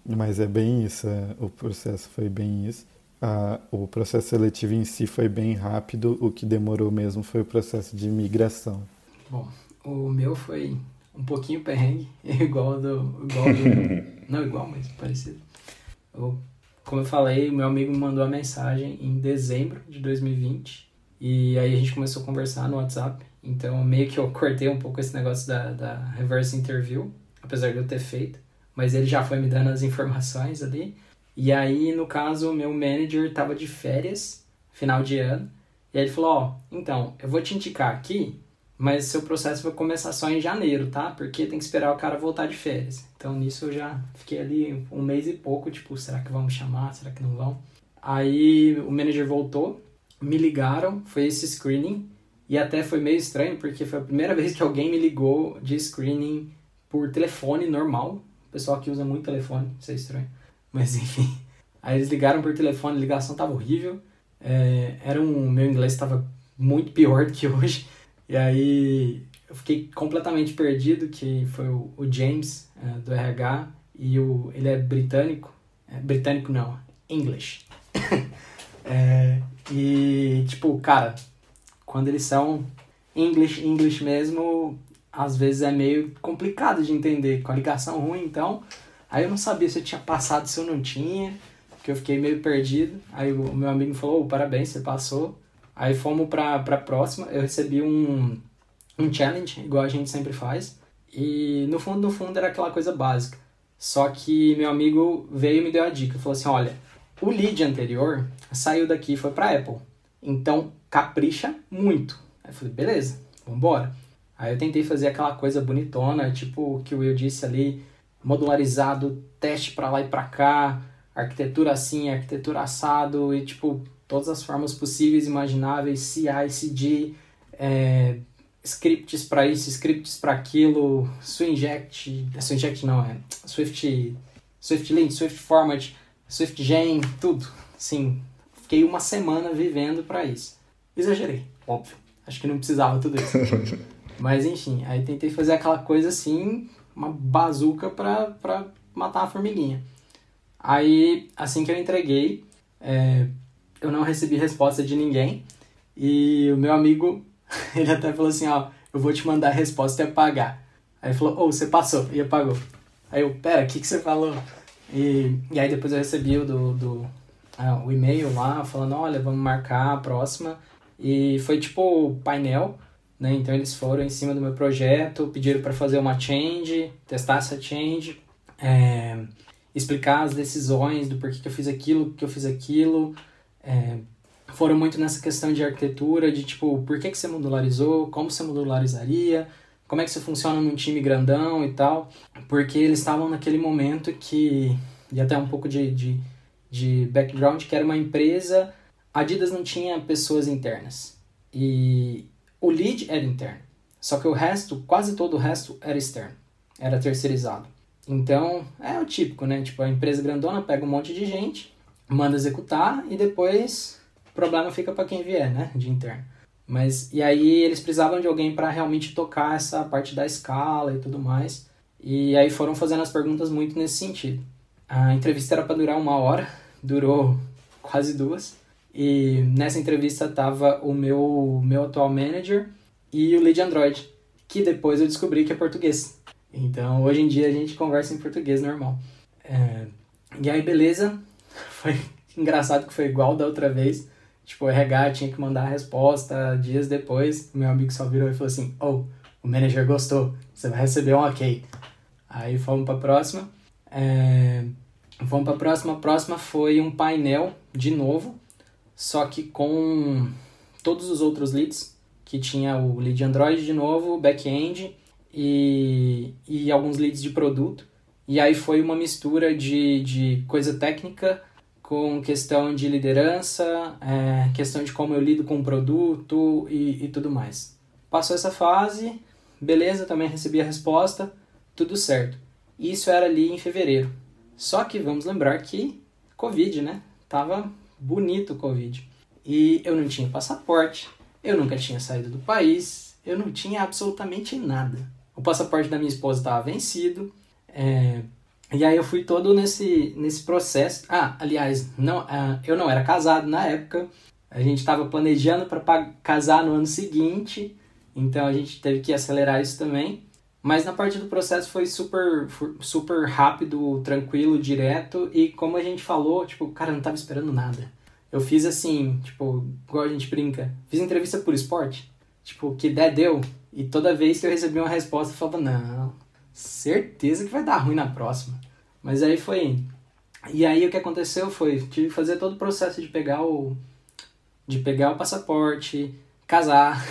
Speaker 4: mas é bem isso, é, o processo foi bem isso. A, o processo seletivo em si foi bem rápido, o que demorou mesmo foi o processo de imigração.
Speaker 3: Bom, o meu foi um pouquinho perrengue, igual do. Igual do não igual, mas parecido. Eu, como eu falei, meu amigo me mandou a mensagem em dezembro de 2020 e aí a gente começou a conversar no WhatsApp. Então meio que eu cortei um pouco esse negócio da, da reverse interview, apesar de eu ter feito. Mas ele já foi me dando as informações ali. E aí, no caso, meu manager estava de férias, final de ano. E aí ele falou, ó, oh, então, eu vou te indicar aqui, mas seu processo vai começar só em janeiro, tá? Porque tem que esperar o cara voltar de férias. Então nisso eu já fiquei ali um mês e pouco, tipo, será que vão me chamar? Será que não vão? Aí o manager voltou, me ligaram, foi esse screening, e até foi meio estranho, porque foi a primeira vez que alguém me ligou de screening por telefone normal. O pessoal que usa muito telefone, isso é estranho. Mas enfim. Aí eles ligaram por telefone, a ligação tava horrível. É, era um, meu inglês estava muito pior do que hoje. E aí eu fiquei completamente perdido, que foi o, o James, é, do RH, e o, ele é britânico. É, britânico não, English. é, e, tipo, cara, quando eles são English, English mesmo, às vezes é meio complicado de entender. Com a ligação ruim, então. Aí eu não sabia se eu tinha passado, se eu não tinha, que eu fiquei meio perdido. Aí o meu amigo falou: oh, parabéns, você passou. Aí fomos pra, pra próxima, eu recebi um, um challenge, igual a gente sempre faz. E no fundo, no fundo, era aquela coisa básica. Só que meu amigo veio e me deu a dica. Falou assim, olha, o lead anterior saiu daqui e foi pra Apple. Então, capricha muito. Aí eu falei, beleza, vambora. Aí eu tentei fazer aquela coisa bonitona, tipo o que o Will disse ali, modularizado, teste para lá e para cá, arquitetura assim, arquitetura assado e tipo todas as formas possíveis, imagináveis, CI, CD, é, scripts para isso, scripts para aquilo, Swinject, Swinject não, é Swift, Swift Link, Swift Format, Swift Gen, tudo. Sim, fiquei uma semana vivendo para isso. Exagerei, óbvio. Acho que não precisava tudo isso. Mas enfim, aí tentei fazer aquela coisa assim, uma bazuca pra, pra matar a formiguinha. Aí, assim que eu entreguei, é, eu não recebi resposta de ninguém. E o meu amigo, ele até falou assim, ó, eu vou te mandar a resposta e apagar. Aí ele falou, ô, oh, você passou, e apagou. Aí eu, pera, o que, que você falou? E, e aí depois eu recebi o, do, do ah, o e-mail lá, falando, olha, vamos marcar a próxima. E foi tipo painel, né? Então eles foram em cima do meu projeto, pediram para fazer uma change, testar essa change, é, explicar as decisões do porquê que eu fiz aquilo, que eu fiz aquilo. É, foram muito nessa questão de arquitetura, de tipo, por que, que você modularizou, como você modularizaria, como é que isso funciona num time grandão e tal. Porque eles estavam naquele momento que, e até um pouco de, de, de background, que era uma empresa, a Adidas não tinha pessoas internas. E, o lead era interno, só que o resto, quase todo o resto era externo, era terceirizado. Então, é o típico, né? Tipo, a empresa grandona pega um monte de gente, manda executar e depois o problema fica para quem vier, né? De interno. Mas, e aí eles precisavam de alguém para realmente tocar essa parte da escala e tudo mais. E aí foram fazendo as perguntas muito nesse sentido. A entrevista era para durar uma hora, durou quase duas. E nessa entrevista tava o meu, meu atual manager e o lead Android, que depois eu descobri que é português. Então hoje em dia a gente conversa em português normal. É, e aí, beleza. Foi engraçado que foi igual da outra vez. Tipo, o RH tinha que mandar a resposta dias depois. Meu amigo só virou e falou assim: Oh, o manager gostou, você vai receber um ok. Aí fomos para a próxima. É, fomos para a próxima. A próxima foi um painel de novo só que com todos os outros leads, que tinha o lead Android de novo, back-end e, e alguns leads de produto. E aí foi uma mistura de, de coisa técnica com questão de liderança, é, questão de como eu lido com o produto e, e tudo mais. Passou essa fase, beleza, também recebi a resposta, tudo certo. Isso era ali em fevereiro. Só que vamos lembrar que Covid, né? Tava bonito o Covid. E eu não tinha passaporte, eu nunca tinha saído do país, eu não tinha absolutamente nada. O passaporte da minha esposa estava vencido, é, e aí eu fui todo nesse, nesse processo. Ah, aliás, não, ah, eu não era casado na época, a gente estava planejando para casar no ano seguinte, então a gente teve que acelerar isso também. Mas na parte do processo foi super, super rápido, tranquilo, direto. E como a gente falou, tipo, cara, eu não tava esperando nada. Eu fiz assim, tipo, igual a gente brinca. Fiz entrevista por esporte. Tipo, que der, deu. E toda vez que eu recebi uma resposta, eu falava, não, certeza que vai dar ruim na próxima. Mas aí foi. E aí o que aconteceu foi, tive que fazer todo o processo de pegar o. de pegar o passaporte, casar,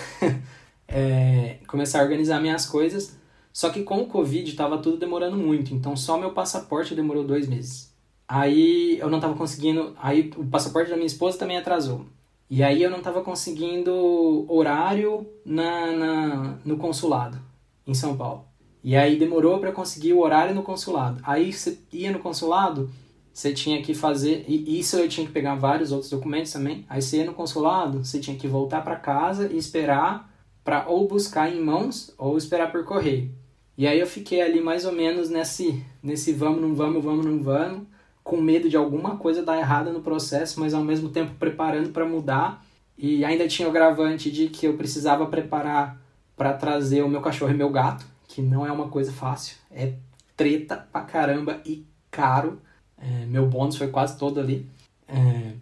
Speaker 3: é, começar a organizar minhas coisas. Só que com o Covid estava tudo demorando muito, então só meu passaporte demorou dois meses. Aí eu não estava conseguindo. Aí o passaporte da minha esposa também atrasou. E aí eu não estava conseguindo horário na, na, no consulado em São Paulo. E aí demorou para conseguir o horário no consulado. Aí você ia no consulado, você tinha que fazer. E isso eu tinha que pegar vários outros documentos também. Aí você ia no consulado, você tinha que voltar para casa e esperar para ou buscar em mãos ou esperar por correio. E aí eu fiquei ali mais ou menos nesse, nesse vamos, não vamos, vamos, não vamos, com medo de alguma coisa dar errada no processo, mas ao mesmo tempo preparando para mudar. E ainda tinha o gravante de que eu precisava preparar para trazer o meu cachorro e meu gato, que não é uma coisa fácil. É treta pra caramba e caro. É, meu bônus foi quase todo ali. É,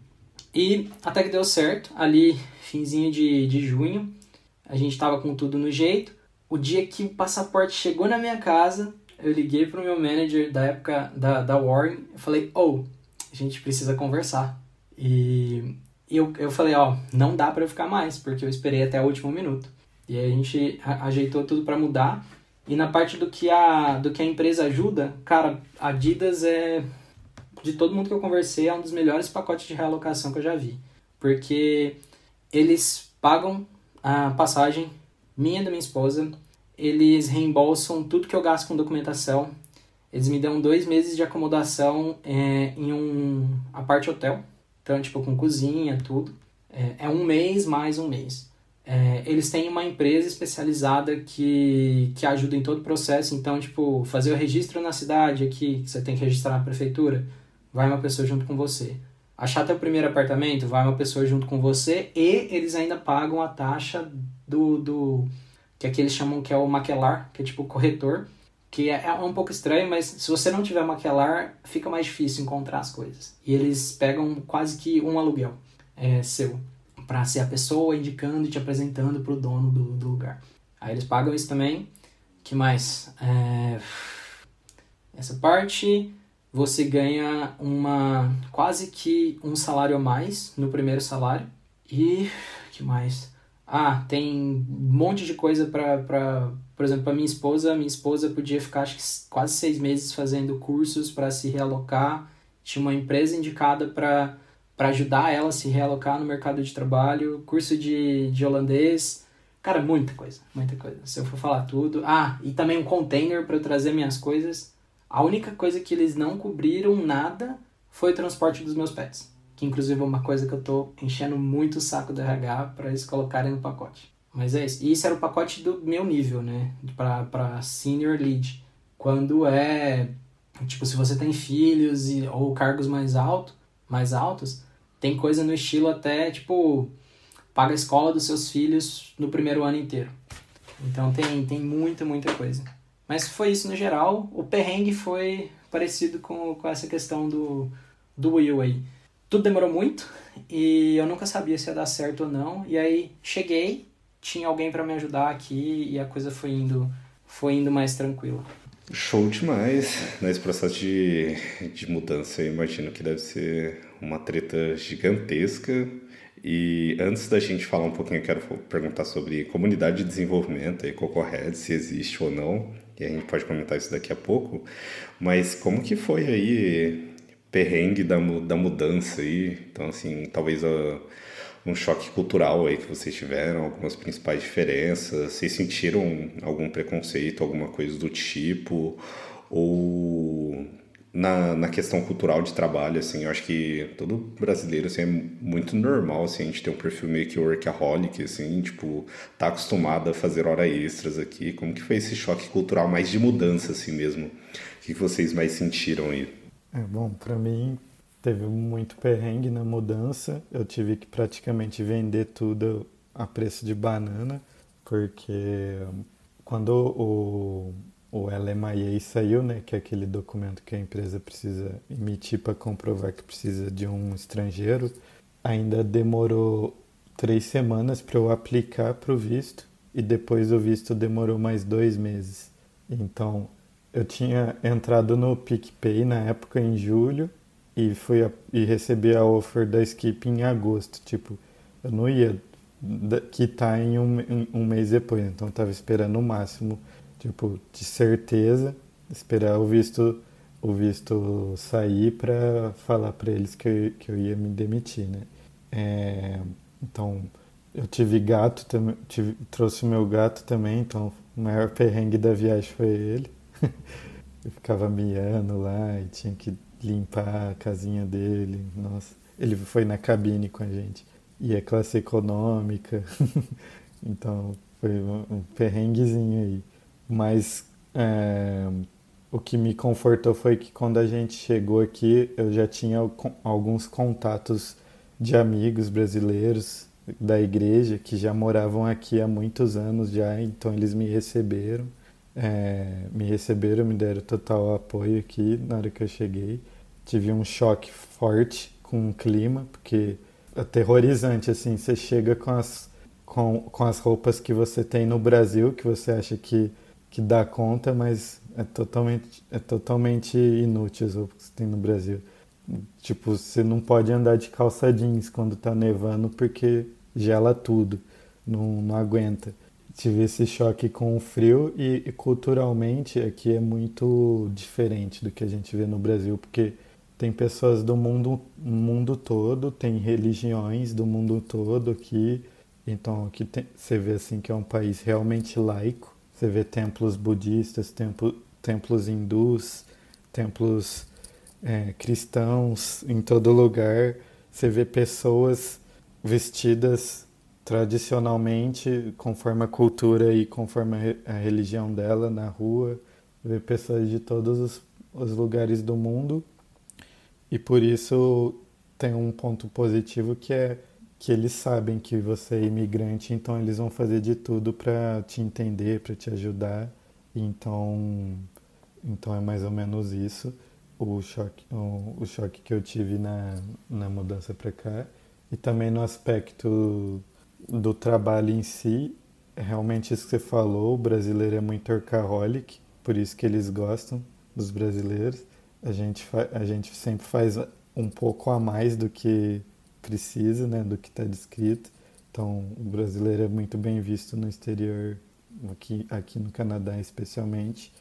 Speaker 3: E até que deu certo, ali, finzinho de, de junho, a gente tava com tudo no jeito. O dia que o passaporte chegou na minha casa, eu liguei pro meu manager da época da, da Warren, eu falei, oh, a gente precisa conversar. E eu, eu falei, ó, oh, não dá para eu ficar mais, porque eu esperei até o último minuto. E aí a gente ajeitou tudo para mudar. E na parte do que a, do que a empresa ajuda, cara, a Adidas é de todo mundo que eu conversei, é um dos melhores pacotes de realocação que eu já vi. Porque eles pagam a passagem minha e da minha esposa, eles reembolsam tudo que eu gasto com documentação, eles me dão dois meses de acomodação é, em um apart hotel, então, tipo, com cozinha, tudo. É, é um mês mais um mês. É, eles têm uma empresa especializada que, que ajuda em todo o processo. Então, tipo, fazer o registro na cidade aqui, que você tem que registrar na prefeitura, vai uma pessoa junto com você. Achar teu primeiro apartamento, vai uma pessoa junto com você e eles ainda pagam a taxa do, do que aqui eles chamam que é o maquelar, que é tipo corretor, que é, é um pouco estranho, mas se você não tiver maquelar, fica mais difícil encontrar as coisas. E eles pegam quase que um aluguel é, seu, para ser a pessoa indicando e te apresentando para o dono do, do lugar. Aí eles pagam isso também. que mais? É... Essa parte você ganha uma quase que um salário a mais no primeiro salário. E que mais? Ah, tem um monte de coisa para, por exemplo, para minha esposa, minha esposa podia ficar acho que quase seis meses fazendo cursos para se realocar. Tinha uma empresa indicada para para ajudar ela a se realocar no mercado de trabalho, curso de, de holandês, cara, muita coisa, muita coisa. Se eu for falar tudo, ah, e também um container para eu trazer minhas coisas. A única coisa que eles não cobriram nada foi o transporte dos meus pets. Que inclusive é uma coisa que eu tô enchendo muito o saco do RH para eles colocarem no pacote. Mas é isso. E isso era o pacote do meu nível, né? Para senior lead. Quando é. Tipo, se você tem filhos e, ou cargos mais, alto, mais altos, tem coisa no estilo até, tipo, paga a escola dos seus filhos no primeiro ano inteiro. Então tem, tem muita, muita coisa. Mas foi isso no geral. O perrengue foi parecido com, com essa questão do, do Will aí. Tudo demorou muito e eu nunca sabia se ia dar certo ou não. E aí cheguei, tinha alguém para me ajudar aqui e a coisa foi indo, foi indo mais tranquila.
Speaker 1: Show demais. Nesse processo de, de mudança, eu imagino que deve ser uma treta gigantesca. E antes da gente falar um pouquinho, eu quero perguntar sobre comunidade de desenvolvimento e Cocorhead, se existe ou não e a gente pode comentar isso daqui a pouco, mas como que foi aí perrengue da, da mudança aí? Então, assim, talvez a, um choque cultural aí que vocês tiveram, algumas principais diferenças, vocês sentiram algum preconceito, alguma coisa do tipo, ou na, na questão cultural de trabalho, assim, eu acho que todo brasileiro, assim, é muito normal, assim, a gente ter um perfil meio que workaholic, assim, tipo, tá acostumado a fazer hora extras aqui. Como que foi esse choque cultural mais de mudança, assim mesmo? O que vocês mais sentiram aí?
Speaker 4: É, bom, para mim teve muito perrengue na mudança. Eu tive que praticamente vender tudo a preço de banana, porque quando o o LMIA saiu, né, que é aquele documento que a empresa precisa emitir para comprovar que precisa de um estrangeiro. Ainda demorou três semanas para eu aplicar para o visto e depois o visto demorou mais dois meses. Então eu tinha entrado no PicPay na época em julho e fui a, e recebi a offer da Skip em agosto. Tipo, eu não ia quitar em um, um mês depois, então eu estava esperando o máximo tipo, de certeza, esperar o visto o visto sair para falar para eles que eu, que eu ia me demitir, né? É, então, eu tive gato também, trouxe meu gato também, então o maior perrengue da viagem foi ele. eu ficava miando lá e tinha que limpar a casinha dele. Nossa, ele foi na cabine com a gente. E é classe econômica. então, foi um, perrenguezinho aí. Mas é, o que me confortou foi que quando a gente chegou aqui, eu já tinha alguns contatos de amigos brasileiros da igreja que já moravam aqui há muitos anos já, então eles me receberam, é, me receberam, me deram total apoio aqui na hora que eu cheguei. Tive um choque forte com o clima, porque aterrorizante, assim. Você chega com as, com, com as roupas que você tem no Brasil, que você acha que, que dá conta, mas é totalmente, é totalmente inútil as roupas que você tem no Brasil. Tipo, você não pode andar de calça jeans quando tá nevando porque gela tudo, não, não aguenta. Tive esse choque com o frio e, e culturalmente aqui é muito diferente do que a gente vê no Brasil, porque tem pessoas do mundo, mundo todo, tem religiões do mundo todo aqui. Então aqui tem, você vê assim que é um país realmente laico. Você vê templos budistas, templo, templos hindus, templos é, cristãos em todo lugar. Você vê pessoas vestidas tradicionalmente, conforme a cultura e conforme a religião dela na rua. Vê pessoas de todos os, os lugares do mundo. E por isso tem um ponto positivo que é que eles sabem que você é imigrante, então eles vão fazer de tudo para te entender, para te ajudar. Então, então é mais ou menos isso o choque, o, o choque que eu tive na, na mudança para cá. E também no aspecto do trabalho em si, realmente isso que você falou, o brasileiro é muito workaholic, por isso que eles gostam dos brasileiros. A gente, a gente sempre faz um pouco a mais do que precisa, né, do que está descrito. Então, o brasileiro é muito bem visto no exterior, aqui, aqui no Canadá especialmente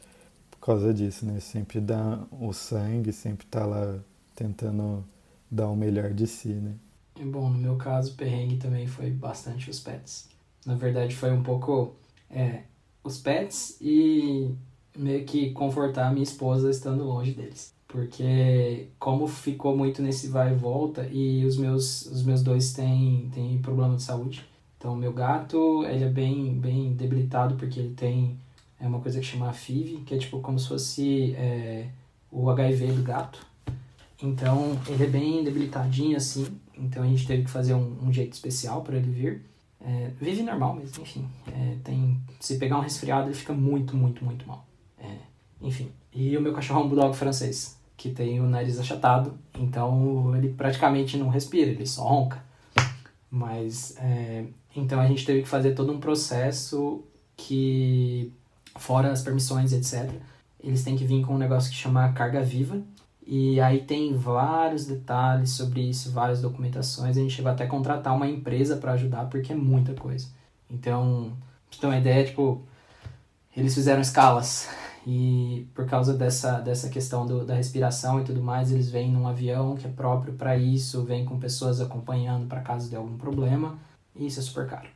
Speaker 4: por causa disso, né? Sempre dá o sangue, sempre tá lá tentando dar o melhor de si, né?
Speaker 3: Bom, no meu caso, o perrengue também foi bastante os pets. Na verdade, foi um pouco é, os pets e meio que confortar a minha esposa estando longe deles. Porque como ficou muito nesse vai e volta e os meus, os meus dois têm, têm problema de saúde. Então, meu gato, ele é bem, bem debilitado porque ele tem é uma coisa que chama FIV, que é tipo como se fosse é, o HIV do gato. Então ele é bem debilitadinho assim, então a gente teve que fazer um, um jeito especial para ele vir. É, vive normal, mas enfim, é, tem, se pegar um resfriado ele fica muito, muito, muito mal. É, enfim, e o meu cachorro é um bulldog francês, que tem o nariz achatado, então ele praticamente não respira, ele só ronca. Mas, é, então a gente teve que fazer todo um processo que fora as permissões, etc. Eles têm que vir com um negócio que chama carga viva. E aí tem vários detalhes sobre isso, várias documentações. A gente chegou até a contratar uma empresa para ajudar, porque é muita coisa. Então, pra ter uma ideia, tipo, eles fizeram escalas. E por causa dessa, dessa questão do, da respiração e tudo mais, eles vêm num avião que é próprio para isso, vem com pessoas acompanhando para caso de algum problema. E isso é super caro.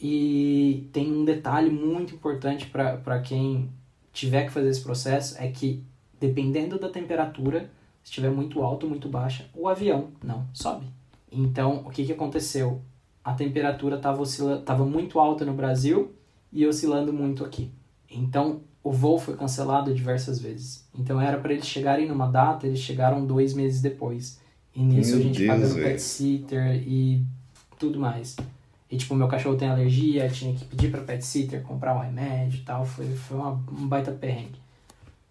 Speaker 3: E tem um detalhe muito importante para quem tiver que fazer esse processo, é que dependendo da temperatura, se estiver muito alto ou muito baixa, o avião não sobe. Então, o que, que aconteceu? A temperatura estava muito alta no Brasil e oscilando muito aqui. Então, o voo foi cancelado diversas vezes. Então, era para eles chegarem numa data, eles chegaram dois meses depois. E nisso Meu a gente Deus, pagando pet sitter e tudo mais. E, tipo, meu cachorro tem alergia, tinha que pedir pra pet sitter comprar um remédio e tal. Foi, foi uma, um baita perrengue.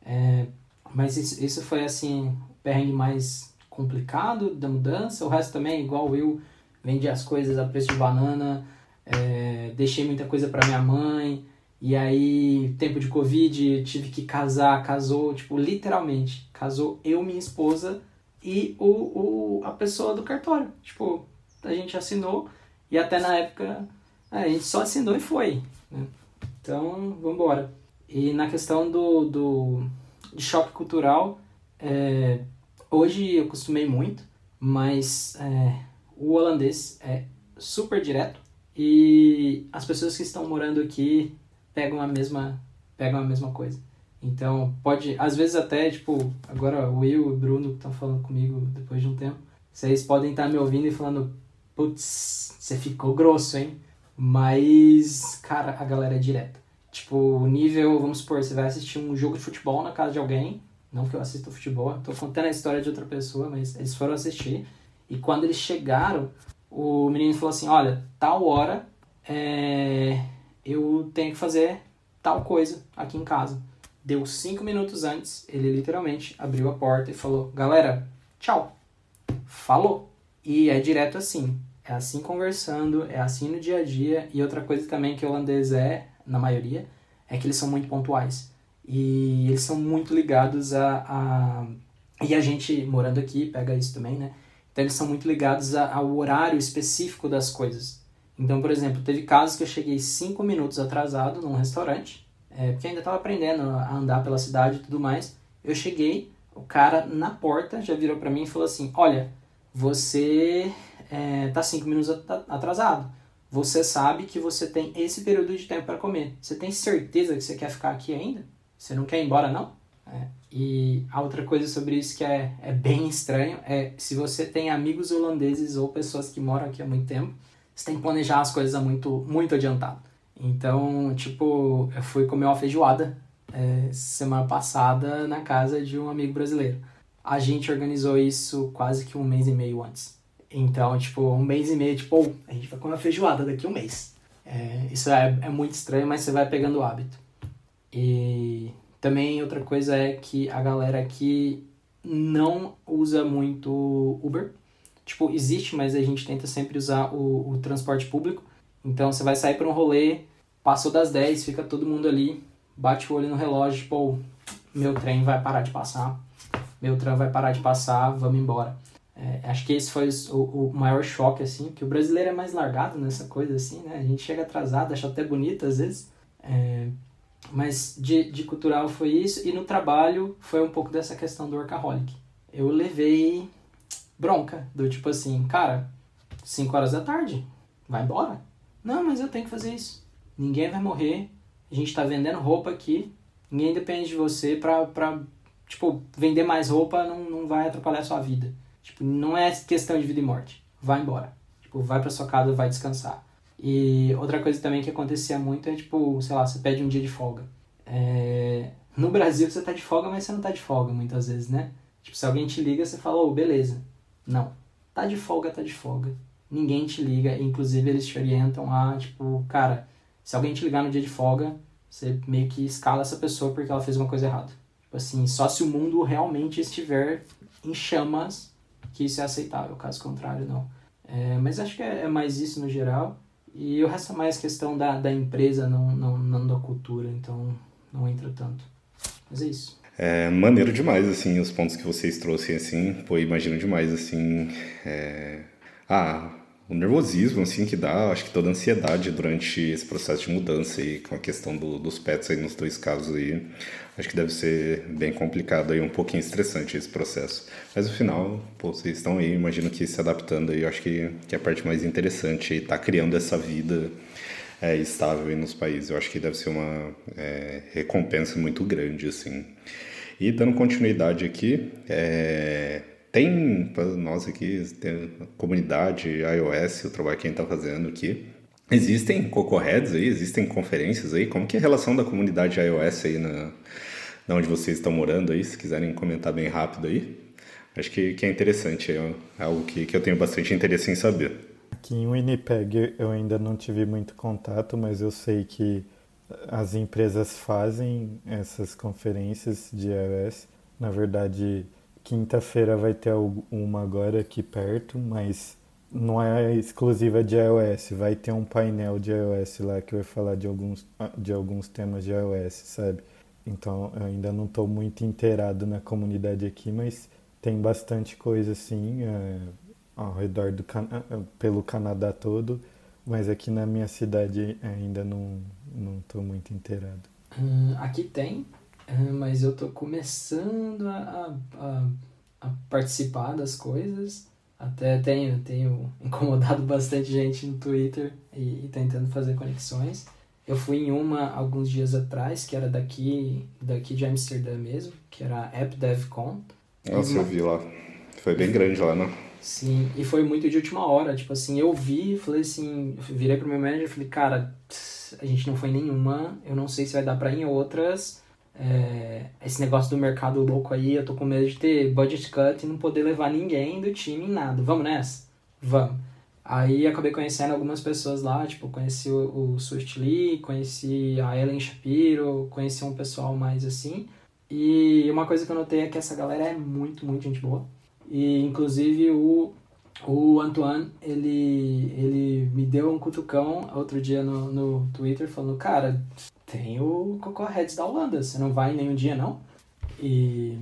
Speaker 3: É, mas isso, isso foi, assim, o perrengue mais complicado da mudança. O resto também, igual eu, vendi as coisas a preço de banana, é, deixei muita coisa para minha mãe. E aí, tempo de Covid, tive que casar, casou, tipo, literalmente, casou eu, minha esposa e o, o, a pessoa do cartório. Tipo, a gente assinou e até na época é, a gente só assinou e foi. Né? Então, vamos embora. E na questão do, do de choque cultural, é, hoje eu costumei muito, mas é, o holandês é super direto e as pessoas que estão morando aqui pegam a mesma, pegam a mesma coisa. Então, pode, às vezes até, tipo, agora o Will e o Bruno que estão falando comigo depois de um tempo, vocês podem estar me ouvindo e falando, putz, você ficou grosso, hein? Mas, cara, a galera é direta. Tipo, o nível, vamos supor, você vai assistir um jogo de futebol na casa de alguém, não que eu assista futebol, tô contando a história de outra pessoa, mas eles foram assistir. E quando eles chegaram, o menino falou assim: Olha, tal hora é, eu tenho que fazer tal coisa aqui em casa. Deu cinco minutos antes, ele literalmente abriu a porta e falou: Galera, tchau. Falou. E é direto assim. É assim conversando, é assim no dia a dia. E outra coisa também que o holandês é, na maioria, é que eles são muito pontuais. E eles são muito ligados a, a... E a gente, morando aqui, pega isso também, né? Então eles são muito ligados a, ao horário específico das coisas. Então, por exemplo, teve casos que eu cheguei cinco minutos atrasado num restaurante, é, porque ainda estava aprendendo a andar pela cidade e tudo mais. Eu cheguei, o cara na porta já virou para mim e falou assim: Olha, você é, tá cinco minutos atrasado. Você sabe que você tem esse período de tempo para comer. Você tem certeza que você quer ficar aqui ainda? Você não quer ir embora, não? É. E a outra coisa sobre isso que é, é bem estranho é se você tem amigos holandeses ou pessoas que moram aqui há muito tempo, você tem que planejar as coisas muito, muito adiantado. Então, tipo, eu fui comer uma feijoada é, semana passada na casa de um amigo brasileiro. A gente organizou isso quase que um mês e meio antes. Então, tipo, um mês e meio, tipo, oh, a gente vai comer feijoada daqui a um mês. É, isso é, é muito estranho, mas você vai pegando o hábito. E também outra coisa é que a galera aqui não usa muito Uber. Tipo, existe, mas a gente tenta sempre usar o, o transporte público. Então você vai sair para um rolê, passou das 10, fica todo mundo ali, bate o olho no relógio, tipo, meu trem vai parar de passar, meu trem vai parar de passar, vamos embora. É, acho que esse foi o, o maior choque, assim, que o brasileiro é mais largado nessa coisa, assim, né? A gente chega atrasado, acha até bonito às vezes. É, mas de, de cultural foi isso, e no trabalho foi um pouco dessa questão do workaholic. Eu levei bronca, do tipo assim, cara, 5 horas da tarde, vai embora. Não, mas eu tenho que fazer isso. Ninguém vai morrer, a gente tá vendendo roupa aqui, ninguém depende de você pra, pra tipo, vender mais roupa não, não vai atrapalhar a sua vida. Tipo, não é questão de vida e morte. Vai embora. Tipo, vai pra sua casa, vai descansar. E outra coisa também que acontecia muito é, tipo, sei lá, você pede um dia de folga. É... No Brasil você tá de folga, mas você não tá de folga muitas vezes, né? Tipo, se alguém te liga, você fala, ô, oh, beleza. Não. Tá de folga, tá de folga. Ninguém te liga, inclusive eles te orientam a, tipo, cara, se alguém te ligar no dia de folga, você meio que escala essa pessoa porque ela fez uma coisa errada. Tipo assim, só se o mundo realmente estiver em chamas que isso é aceitável, caso contrário, não. É, mas acho que é, é, mais isso no geral. E o resto é mais questão da, da empresa, não, não, não da cultura, então não entra tanto. Mas é isso.
Speaker 1: É maneiro demais, assim, os pontos que vocês trouxeram, assim, pô, imagino demais, assim, é... ah, o nervosismo, assim, que dá, acho que toda a ansiedade durante esse processo de mudança e com a questão do, dos pets aí nos dois casos aí, acho que deve ser bem complicado e um pouquinho estressante esse processo. Mas no final, pô, vocês estão aí, imagino que se adaptando aí, acho que, que é a parte mais interessante e tá criando essa vida é, estável aí nos países. Eu acho que deve ser uma é, recompensa muito grande, assim. E dando continuidade aqui, é, tem para nós aqui, tem comunidade iOS, o trabalho que a gente está fazendo aqui. Existem cocorheads aí, existem conferências aí. Como que é a relação da comunidade iOS aí na, na onde vocês estão morando aí? Se quiserem comentar bem rápido aí. Acho que, que é interessante, é algo que, que eu tenho bastante interesse em saber.
Speaker 4: Aqui em Winnipeg eu ainda não tive muito contato, mas eu sei que as empresas fazem essas conferências de iOS. Na verdade, quinta-feira vai ter uma agora aqui perto, mas não é exclusiva de iOS. Vai ter um painel de iOS lá que vai falar de alguns, de alguns temas de iOS, sabe? Então eu ainda não estou muito inteirado na comunidade aqui, mas tem bastante coisa assim é, ao redor do pelo Canadá todo, mas aqui na minha cidade ainda não não estou muito inteirado.
Speaker 3: Hum, aqui tem, mas eu estou começando a, a, a, participar das coisas. Até tenho, tenho incomodado bastante gente no Twitter e, e tentando fazer conexões. Eu fui em uma alguns dias atrás, que era daqui, daqui de Amsterdã mesmo, que era a AppDevCon.
Speaker 1: Nossa, eu vi lá. Foi bem grande lá, né?
Speaker 3: Sim, e foi muito de última hora. Tipo assim, eu vi, falei assim, virei pro meu manager e falei, cara, a gente não foi em nenhuma, eu não sei se vai dar pra ir em outras. É, esse negócio do mercado louco aí, eu tô com medo de ter budget cut e não poder levar ninguém do time em nada. Vamos nessa? Vamos. Aí acabei conhecendo algumas pessoas lá, tipo, conheci o, o Swift Lee, conheci a Ellen Shapiro, conheci um pessoal mais assim. E uma coisa que eu notei é que essa galera é muito, muito gente boa. E inclusive o, o Antoine, ele, ele me deu um cutucão outro dia no, no Twitter falando, cara, tem o Coco Heads da Holanda, você não vai nenhum dia não? E,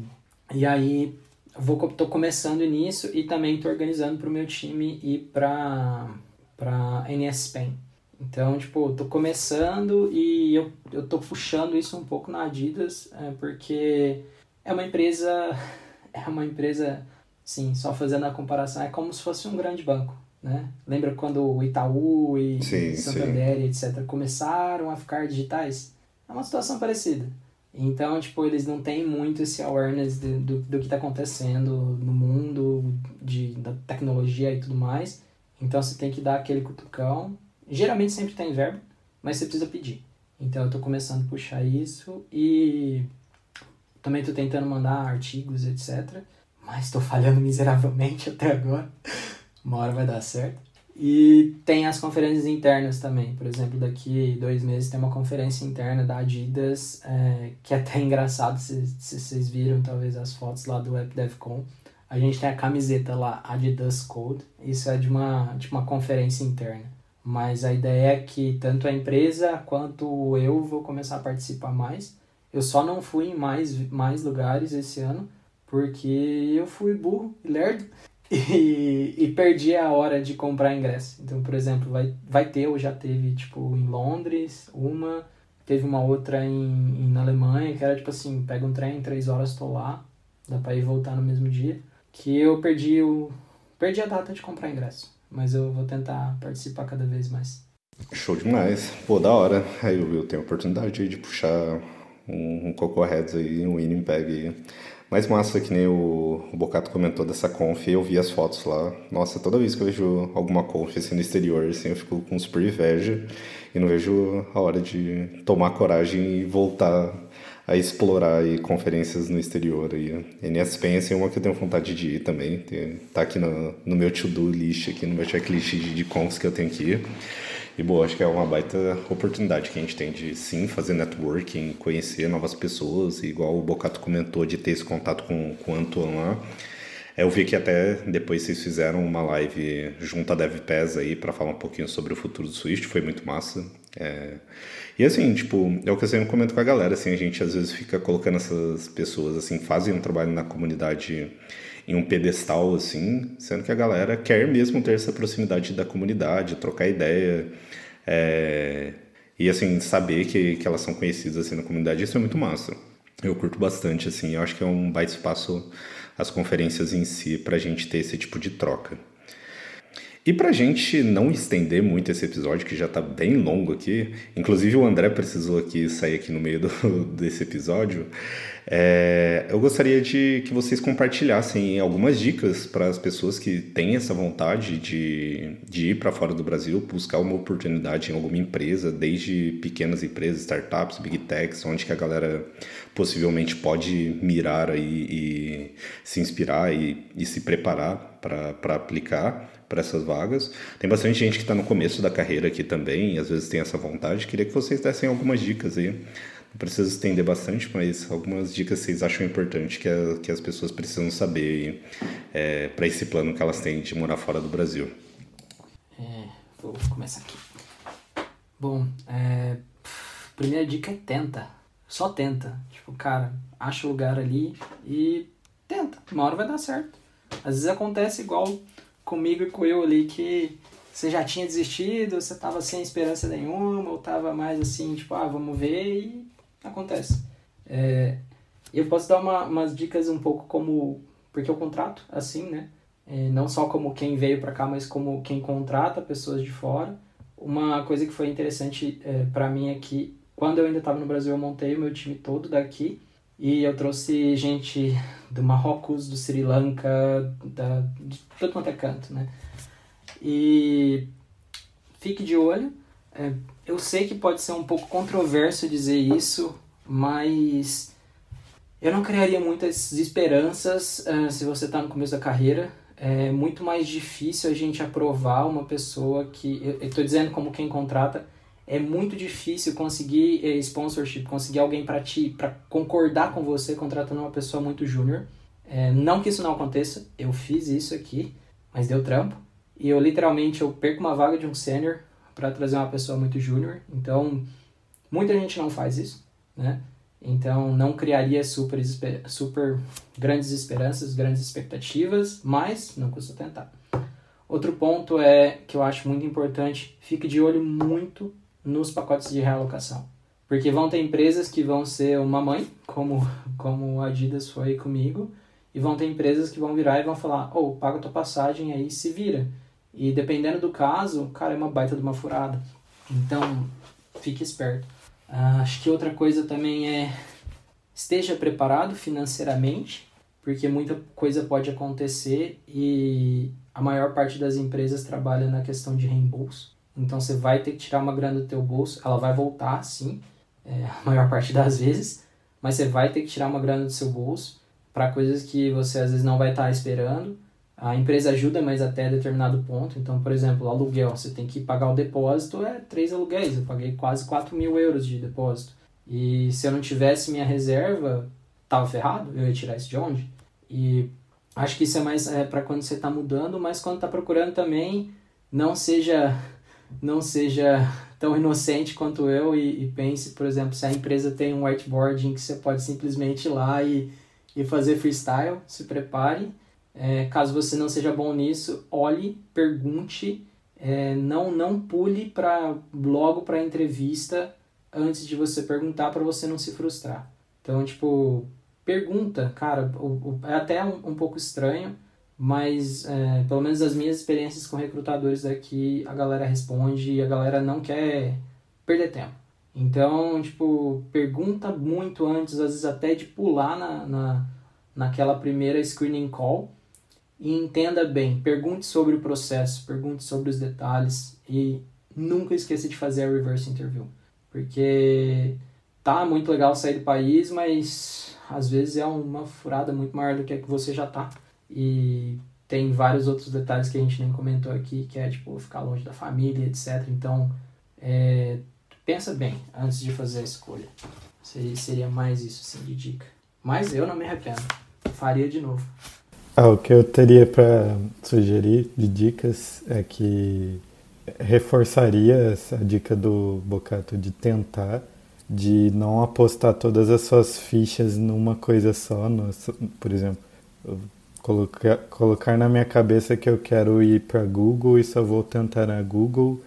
Speaker 3: e aí vou, tô começando nisso e também tô organizando pro meu time ir pra, pra NS Spain. Então, tipo, tô começando e eu, eu tô puxando isso um pouco na Adidas, é, porque é uma empresa, é uma empresa, sim, só fazendo a comparação, é como se fosse um grande banco, né? Lembra quando o Itaú e sim, Santander e etc. começaram a ficar digitais? É uma situação parecida. Então, tipo, eles não têm muito esse awareness de, do, do que está acontecendo no mundo, de, da tecnologia e tudo mais. Então, você tem que dar aquele cutucão Geralmente sempre tem verbo, mas você precisa pedir. Então eu estou começando a puxar isso e também estou tentando mandar artigos, etc. Mas estou falhando miseravelmente até agora. Uma hora vai dar certo. E tem as conferências internas também. Por exemplo, daqui dois meses tem uma conferência interna da Adidas, é, que é até engraçado se, se vocês viram talvez as fotos lá do WebDevCon. A gente tem a camiseta lá, Adidas Code. Isso é de uma, de uma conferência interna. Mas a ideia é que tanto a empresa quanto eu vou começar a participar mais. Eu só não fui em mais, mais lugares esse ano porque eu fui burro e lerdo e, perdi a hora de comprar ingresso. Então, por exemplo, vai, vai ter ou já teve tipo em Londres uma, teve uma outra em, em na Alemanha que era tipo assim, pega um trem, três horas tô lá, dá para ir voltar no mesmo dia. Que eu perdi o perdi a data de comprar ingresso mas eu vou tentar participar cada vez mais.
Speaker 1: Show demais. Pô, da hora. Aí eu, eu tenho a oportunidade de puxar um, um Coco Heads aí, um Winnipeg. Mais massa que nem o, o Bocato comentou dessa conf, eu vi as fotos lá. Nossa, toda vez que eu vejo alguma conf assim no exterior, assim, eu fico com super inveja e não vejo a hora de tomar coragem e voltar a explorar aí, conferências no exterior. Aí. NSPen assim, é uma que eu tenho vontade de ir também. Tá aqui no, no meu to-do list, aqui no meu checklist de, de cons que eu tenho que ir. E, bom, acho que é uma baita oportunidade que a gente tem de, sim, fazer networking, conhecer novas pessoas, igual o Bocato comentou, de ter esse contato com, com o Antoine lá. Eu vi que até depois vocês fizeram uma live junto à DevPes aí para falar um pouquinho sobre o futuro do Swift, foi muito massa. É... E assim, tipo, é o que eu sempre comento com a galera, assim, a gente às vezes fica colocando essas pessoas, assim, fazem um trabalho na comunidade em um pedestal, assim, sendo que a galera quer mesmo ter essa proximidade da comunidade, trocar ideia, é... e assim, saber que, que elas são conhecidas assim na comunidade, isso é muito massa. Eu curto bastante, assim, eu acho que é um baita espaço as conferências em si para a gente ter esse tipo de troca. E para a gente não estender muito esse episódio, que já está bem longo aqui, inclusive o André precisou aqui sair aqui no meio do, desse episódio, é, eu gostaria de que vocês compartilhassem algumas dicas para as pessoas que têm essa vontade de, de ir para fora do Brasil, buscar uma oportunidade em alguma empresa, desde pequenas empresas, startups, big techs, onde que a galera possivelmente pode mirar aí e se inspirar e, e se preparar para aplicar para essas vagas. Tem bastante gente que está no começo da carreira aqui também, e às vezes tem essa vontade. Queria que vocês dessem algumas dicas aí. Não preciso estender bastante, mas algumas dicas vocês acham importante que, a, que as pessoas precisam saber é, para esse plano que elas têm de morar fora do Brasil.
Speaker 3: É, vou começar aqui. Bom, é, primeira dica é tenta. Só tenta. Tipo, cara, acha o lugar ali e tenta. Uma hora vai dar certo. Às vezes acontece igual comigo e com eu ali que você já tinha desistido, você tava sem esperança nenhuma, ou tava mais assim, tipo, ah, vamos ver e acontece. É, eu posso dar uma, umas dicas um pouco como, porque eu contrato assim, né? É, não só como quem veio para cá, mas como quem contrata pessoas de fora. Uma coisa que foi interessante é, para mim é que quando eu ainda estava no Brasil, eu montei o meu time todo daqui e eu trouxe gente do Marrocos, do Sri Lanka, da, de todo quanto é canto, né? E fique de olho. É, eu sei que pode ser um pouco controverso dizer isso, mas eu não criaria muitas esperanças uh, se você está no começo da carreira. É muito mais difícil a gente aprovar uma pessoa que. Eu estou dizendo como quem contrata é muito difícil conseguir eh, sponsorship, conseguir alguém para ti, para concordar com você contratando uma pessoa muito júnior. É, não que isso não aconteça, eu fiz isso aqui, mas deu trampo. E eu literalmente eu perco uma vaga de um sênior para trazer uma pessoa muito júnior. Então, muita gente não faz isso, né? Então, não criaria super, super grandes esperanças, grandes expectativas, mas não custa tentar. Outro ponto é que eu acho muito importante, fique de olho muito nos pacotes de realocação. Porque vão ter empresas que vão ser uma mãe, como, como a Adidas foi comigo, e vão ter empresas que vão virar e vão falar, ou oh, paga tua passagem aí se vira. E dependendo do caso, cara, é uma baita de uma furada. Então, fique esperto. Uh, acho que outra coisa também é esteja preparado financeiramente, porque muita coisa pode acontecer e a maior parte das empresas trabalha na questão de reembolso. Então você vai ter que tirar uma grana do teu bolso, ela vai voltar sim, é, a maior parte das vezes, mas você vai ter que tirar uma grana do seu bolso para coisas que você às vezes não vai estar tá esperando. A empresa ajuda, mas até determinado ponto. Então, por exemplo, aluguel, você tem que pagar o depósito, é três aluguéis. Eu paguei quase 4 mil euros de depósito. E se eu não tivesse minha reserva, tava ferrado, eu ia tirar isso de onde? E acho que isso é mais é, para quando você está mudando, mas quando está procurando também, não seja não seja tão inocente quanto eu e, e, pense, por exemplo, se a empresa tem um whiteboard em que você pode simplesmente ir lá e, e fazer freestyle, se prepare. É, caso você não seja bom nisso, olhe, pergunte, é, não não pule para logo para entrevista antes de você perguntar para você não se frustrar. Então, tipo, pergunta, cara, o, o, é até um, um pouco estranho, mas é, pelo menos as minhas experiências com recrutadores aqui, a galera responde e a galera não quer perder tempo. Então, tipo, pergunta muito antes, às vezes até de pular na, na, naquela primeira screening call e entenda bem. Pergunte sobre o processo, pergunte sobre os detalhes e nunca esqueça de fazer a reverse interview. Porque tá muito legal sair do país, mas às vezes é uma furada muito maior do que a que você já tá. E tem vários outros detalhes que a gente nem comentou aqui, que é tipo ficar longe da família, etc. Então, é, pensa bem antes de fazer a escolha. Seria, seria mais isso, assim, de dica. Mas eu não me arrependo. Faria de novo.
Speaker 4: Ah, o que eu teria para sugerir de dicas é que reforçaria essa dica do Bocato de tentar, de não apostar todas as suas fichas numa coisa só. No, por exemplo, colocar, colocar na minha cabeça que eu quero ir para Google e só vou tentar na Google,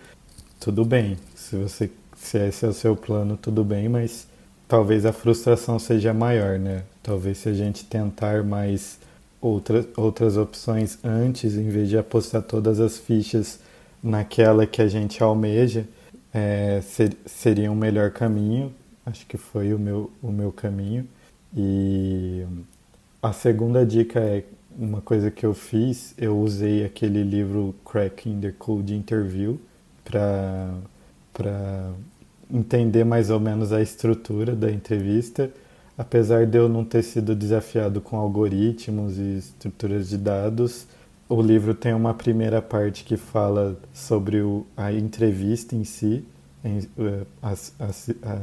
Speaker 4: tudo bem. Se você se esse é o seu plano, tudo bem, mas talvez a frustração seja maior, né? Talvez se a gente tentar mais outras outras opções antes, em vez de apostar todas as fichas naquela que a gente almeja, é, ser, seria um melhor caminho. Acho que foi o meu, o meu caminho. E a segunda dica é uma coisa que eu fiz, eu usei aquele livro Cracking the Code Interview para entender mais ou menos a estrutura da entrevista, apesar de eu não ter sido desafiado com algoritmos e estruturas de dados, o livro tem uma primeira parte que fala sobre o, a entrevista em si, em, uh, as, as, a,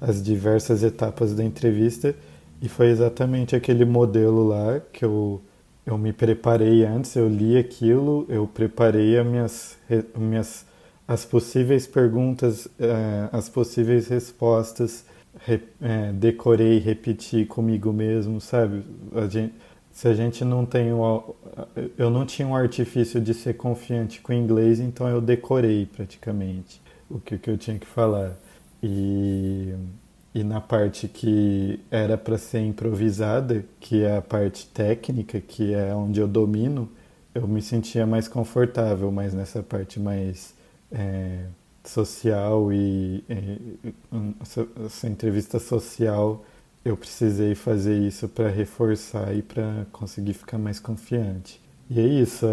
Speaker 4: as diversas etapas da entrevista, e foi exatamente aquele modelo lá que eu, eu me preparei antes, eu li aquilo, eu preparei as minhas, minhas as possíveis perguntas, uh, as possíveis respostas, re, uh, decorei, repeti comigo mesmo, sabe? A gente, se a gente não tem o, eu não tinha um artifício de ser confiante com o inglês, então eu decorei praticamente o que, que eu tinha que falar. E, e na parte que era para ser improvisada, que é a parte técnica, que é onde eu domino, eu me sentia mais confortável, mas nessa parte mais é, social e, e essa entrevista social eu precisei fazer isso para reforçar e para conseguir ficar mais confiante. E é isso.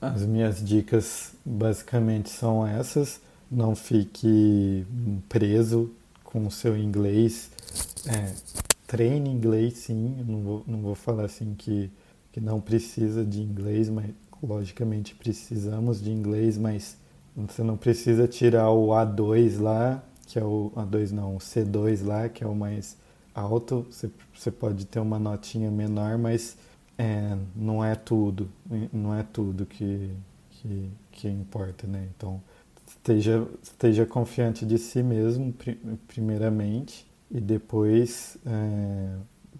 Speaker 4: As minhas dicas basicamente são essas. Não fique preso com o seu inglês. É, treine inglês, sim. Não vou, não vou falar assim que, que não precisa de inglês, mas logicamente precisamos de inglês, mas você não precisa tirar o A2 lá, que é o A2 não, o C2 lá, que é o mais alto, você, você pode ter uma notinha menor, mas é, não é tudo, não é tudo que, que, que importa, né? Então, esteja, esteja confiante de si mesmo, primeiramente, e depois é,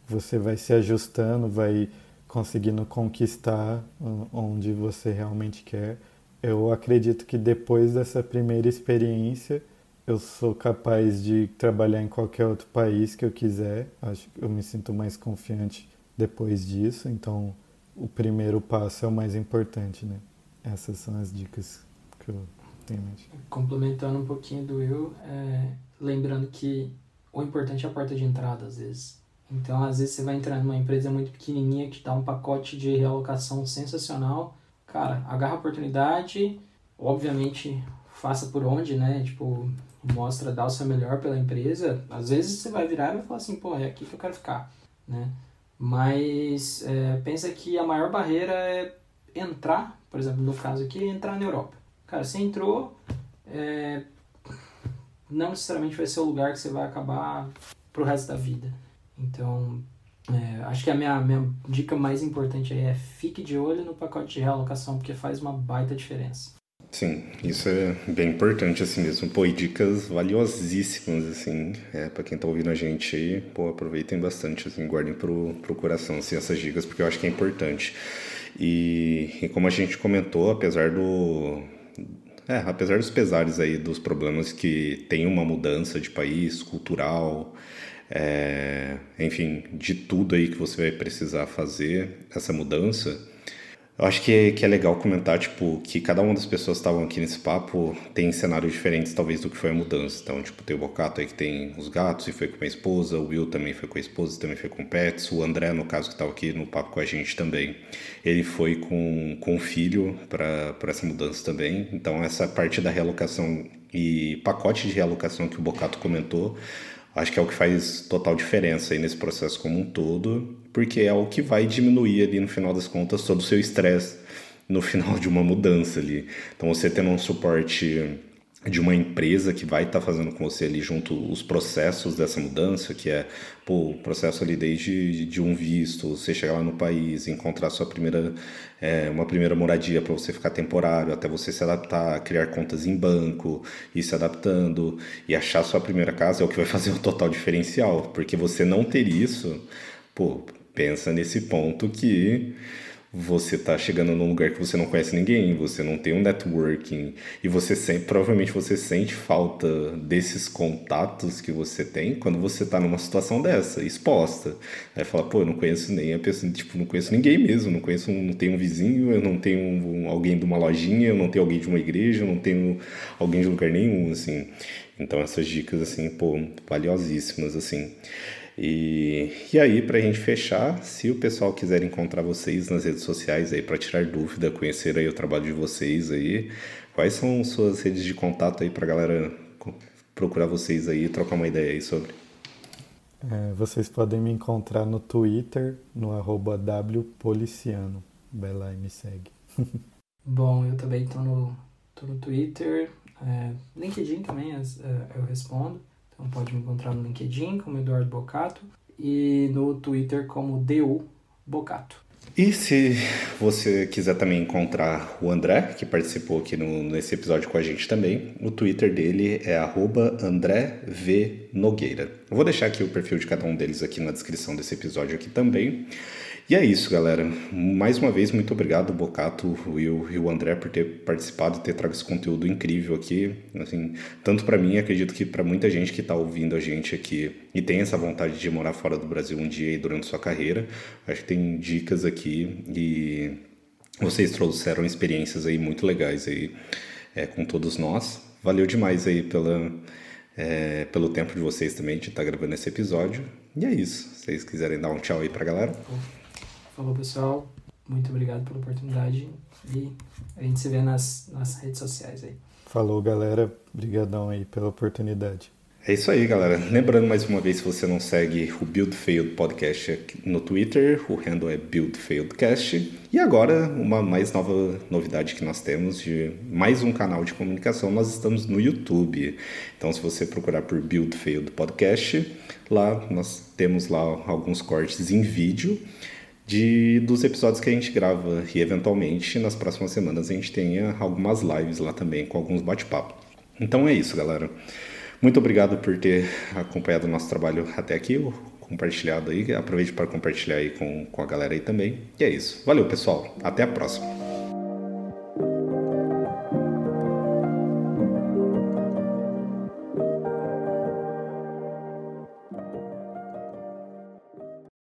Speaker 4: você vai se ajustando, vai conseguindo conquistar onde você realmente quer. Eu acredito que depois dessa primeira experiência, eu sou capaz de trabalhar em qualquer outro país que eu quiser. Acho que eu me sinto mais confiante depois disso. Então, o primeiro passo é o mais importante, né? Essas são as dicas que eu
Speaker 3: Complementando um pouquinho do eu, é, lembrando que o importante é a porta de entrada, às vezes. Então, às vezes você vai entrar numa empresa muito pequenininha que dá um pacote de realocação sensacional. Cara, agarra a oportunidade, obviamente faça por onde, né? Tipo, mostra, dá o seu melhor pela empresa. Às vezes você vai virar e vai falar assim, pô, é aqui que eu quero ficar, né? Mas é, pensa que a maior barreira é entrar, por exemplo, no caso aqui, entrar na Europa. Cara, você entrou, é, não necessariamente vai ser o lugar que você vai acabar pro resto da vida. Então, é, acho que a minha, minha dica mais importante aí é fique de olho no pacote de realocação, porque faz uma baita diferença.
Speaker 1: Sim, isso é bem importante assim mesmo. Pô, e dicas valiosíssimas, assim, é, para quem tá ouvindo a gente aí, pô, aproveitem bastante, assim, guardem pro, pro coração, assim, essas dicas, porque eu acho que é importante. E, e como a gente comentou, apesar do... É, apesar dos pesares aí, dos problemas que tem uma mudança de país, cultural, é, enfim, de tudo aí que você vai precisar fazer essa mudança, eu acho que é, que é legal comentar, tipo, que cada uma das pessoas que estavam aqui nesse papo tem cenários diferentes, talvez, do que foi a mudança. Então, tipo, tem o Bocato aí que tem os gatos e foi com a esposa, o Will também foi com a esposa também foi com pets, o André, no caso, que estava aqui no papo com a gente também, ele foi com, com o filho para essa mudança também. Então, essa parte da realocação e pacote de realocação que o Bocato comentou, acho que é o que faz total diferença aí nesse processo como um todo, porque é o que vai diminuir ali no final das contas todo o seu estresse no final de uma mudança ali. Então você tendo um suporte de uma empresa que vai estar tá fazendo com você ali junto os processos dessa mudança, que é pô, o processo ali desde de um visto, você chegar lá no país, encontrar sua primeira é, uma primeira moradia para você ficar temporário, até você se adaptar, criar contas em banco, ir se adaptando e achar sua primeira casa é o que vai fazer o total diferencial, porque você não ter isso, pô, pensa nesse ponto que você tá chegando num lugar que você não conhece ninguém, você não tem um networking e você sempre, provavelmente você sente falta desses contatos que você tem quando você tá numa situação dessa, exposta. Aí fala, pô, eu não conheço nem a pessoa, tipo, não conheço ninguém mesmo, não conheço, não tenho um vizinho, eu não tenho um, alguém de uma lojinha, eu não tenho alguém de uma igreja, eu não tenho alguém de lugar nenhum, assim. Então essas dicas assim, pô, valiosíssimas assim. E, e aí, para a gente fechar, se o pessoal quiser encontrar vocês nas redes sociais aí para tirar dúvida, conhecer aí o trabalho de vocês aí, quais são suas redes de contato aí para a galera procurar vocês aí e trocar uma ideia aí sobre?
Speaker 4: É, vocês podem me encontrar no Twitter, no arroba wpoliciano. Vai lá e me segue.
Speaker 3: Bom, eu também estou no, tô no Twitter, é, LinkedIn também é, eu respondo. Então pode me encontrar no LinkedIn como Eduardo Bocato e no Twitter como DU Bocato.
Speaker 1: E se você quiser também encontrar o André, que participou aqui no, nesse episódio com a gente também, o Twitter dele é @andré_v_nogueira. Vou deixar aqui o perfil de cada um deles aqui na descrição desse episódio aqui também. E é isso, galera. Mais uma vez, muito obrigado, Bocato, e o André, por ter participado e ter trago esse conteúdo incrível aqui. Assim, tanto para mim, acredito que para muita gente que está ouvindo a gente aqui e tem essa vontade de morar fora do Brasil um dia e durante sua carreira, acho que tem dicas aqui e vocês trouxeram experiências aí muito legais aí é, com todos nós. Valeu demais aí pela, é, pelo tempo de vocês também de estar tá gravando esse episódio. E é isso. Se vocês quiserem dar um tchau aí pra galera.
Speaker 3: Falou, pessoal. Muito obrigado pela oportunidade e a gente se vê nas, nas redes sociais aí.
Speaker 4: Falou, galera. Obrigadão aí pela oportunidade.
Speaker 1: É isso aí, galera. Lembrando mais uma vez, se você não segue o Build Failed Podcast no Twitter, o handle é Build Cast. E agora, uma mais nova novidade que nós temos de mais um canal de comunicação, nós estamos no YouTube. Então, se você procurar por Build Failed Podcast, lá nós temos lá alguns cortes em vídeo de dos episódios que a gente grava e eventualmente nas próximas semanas a gente tenha algumas lives lá também com alguns bate-papos. Então é isso, galera. Muito obrigado por ter acompanhado o nosso trabalho até aqui, compartilhado aí. Aproveite para compartilhar aí com, com a galera aí também. E é isso. Valeu, pessoal. Até a próxima.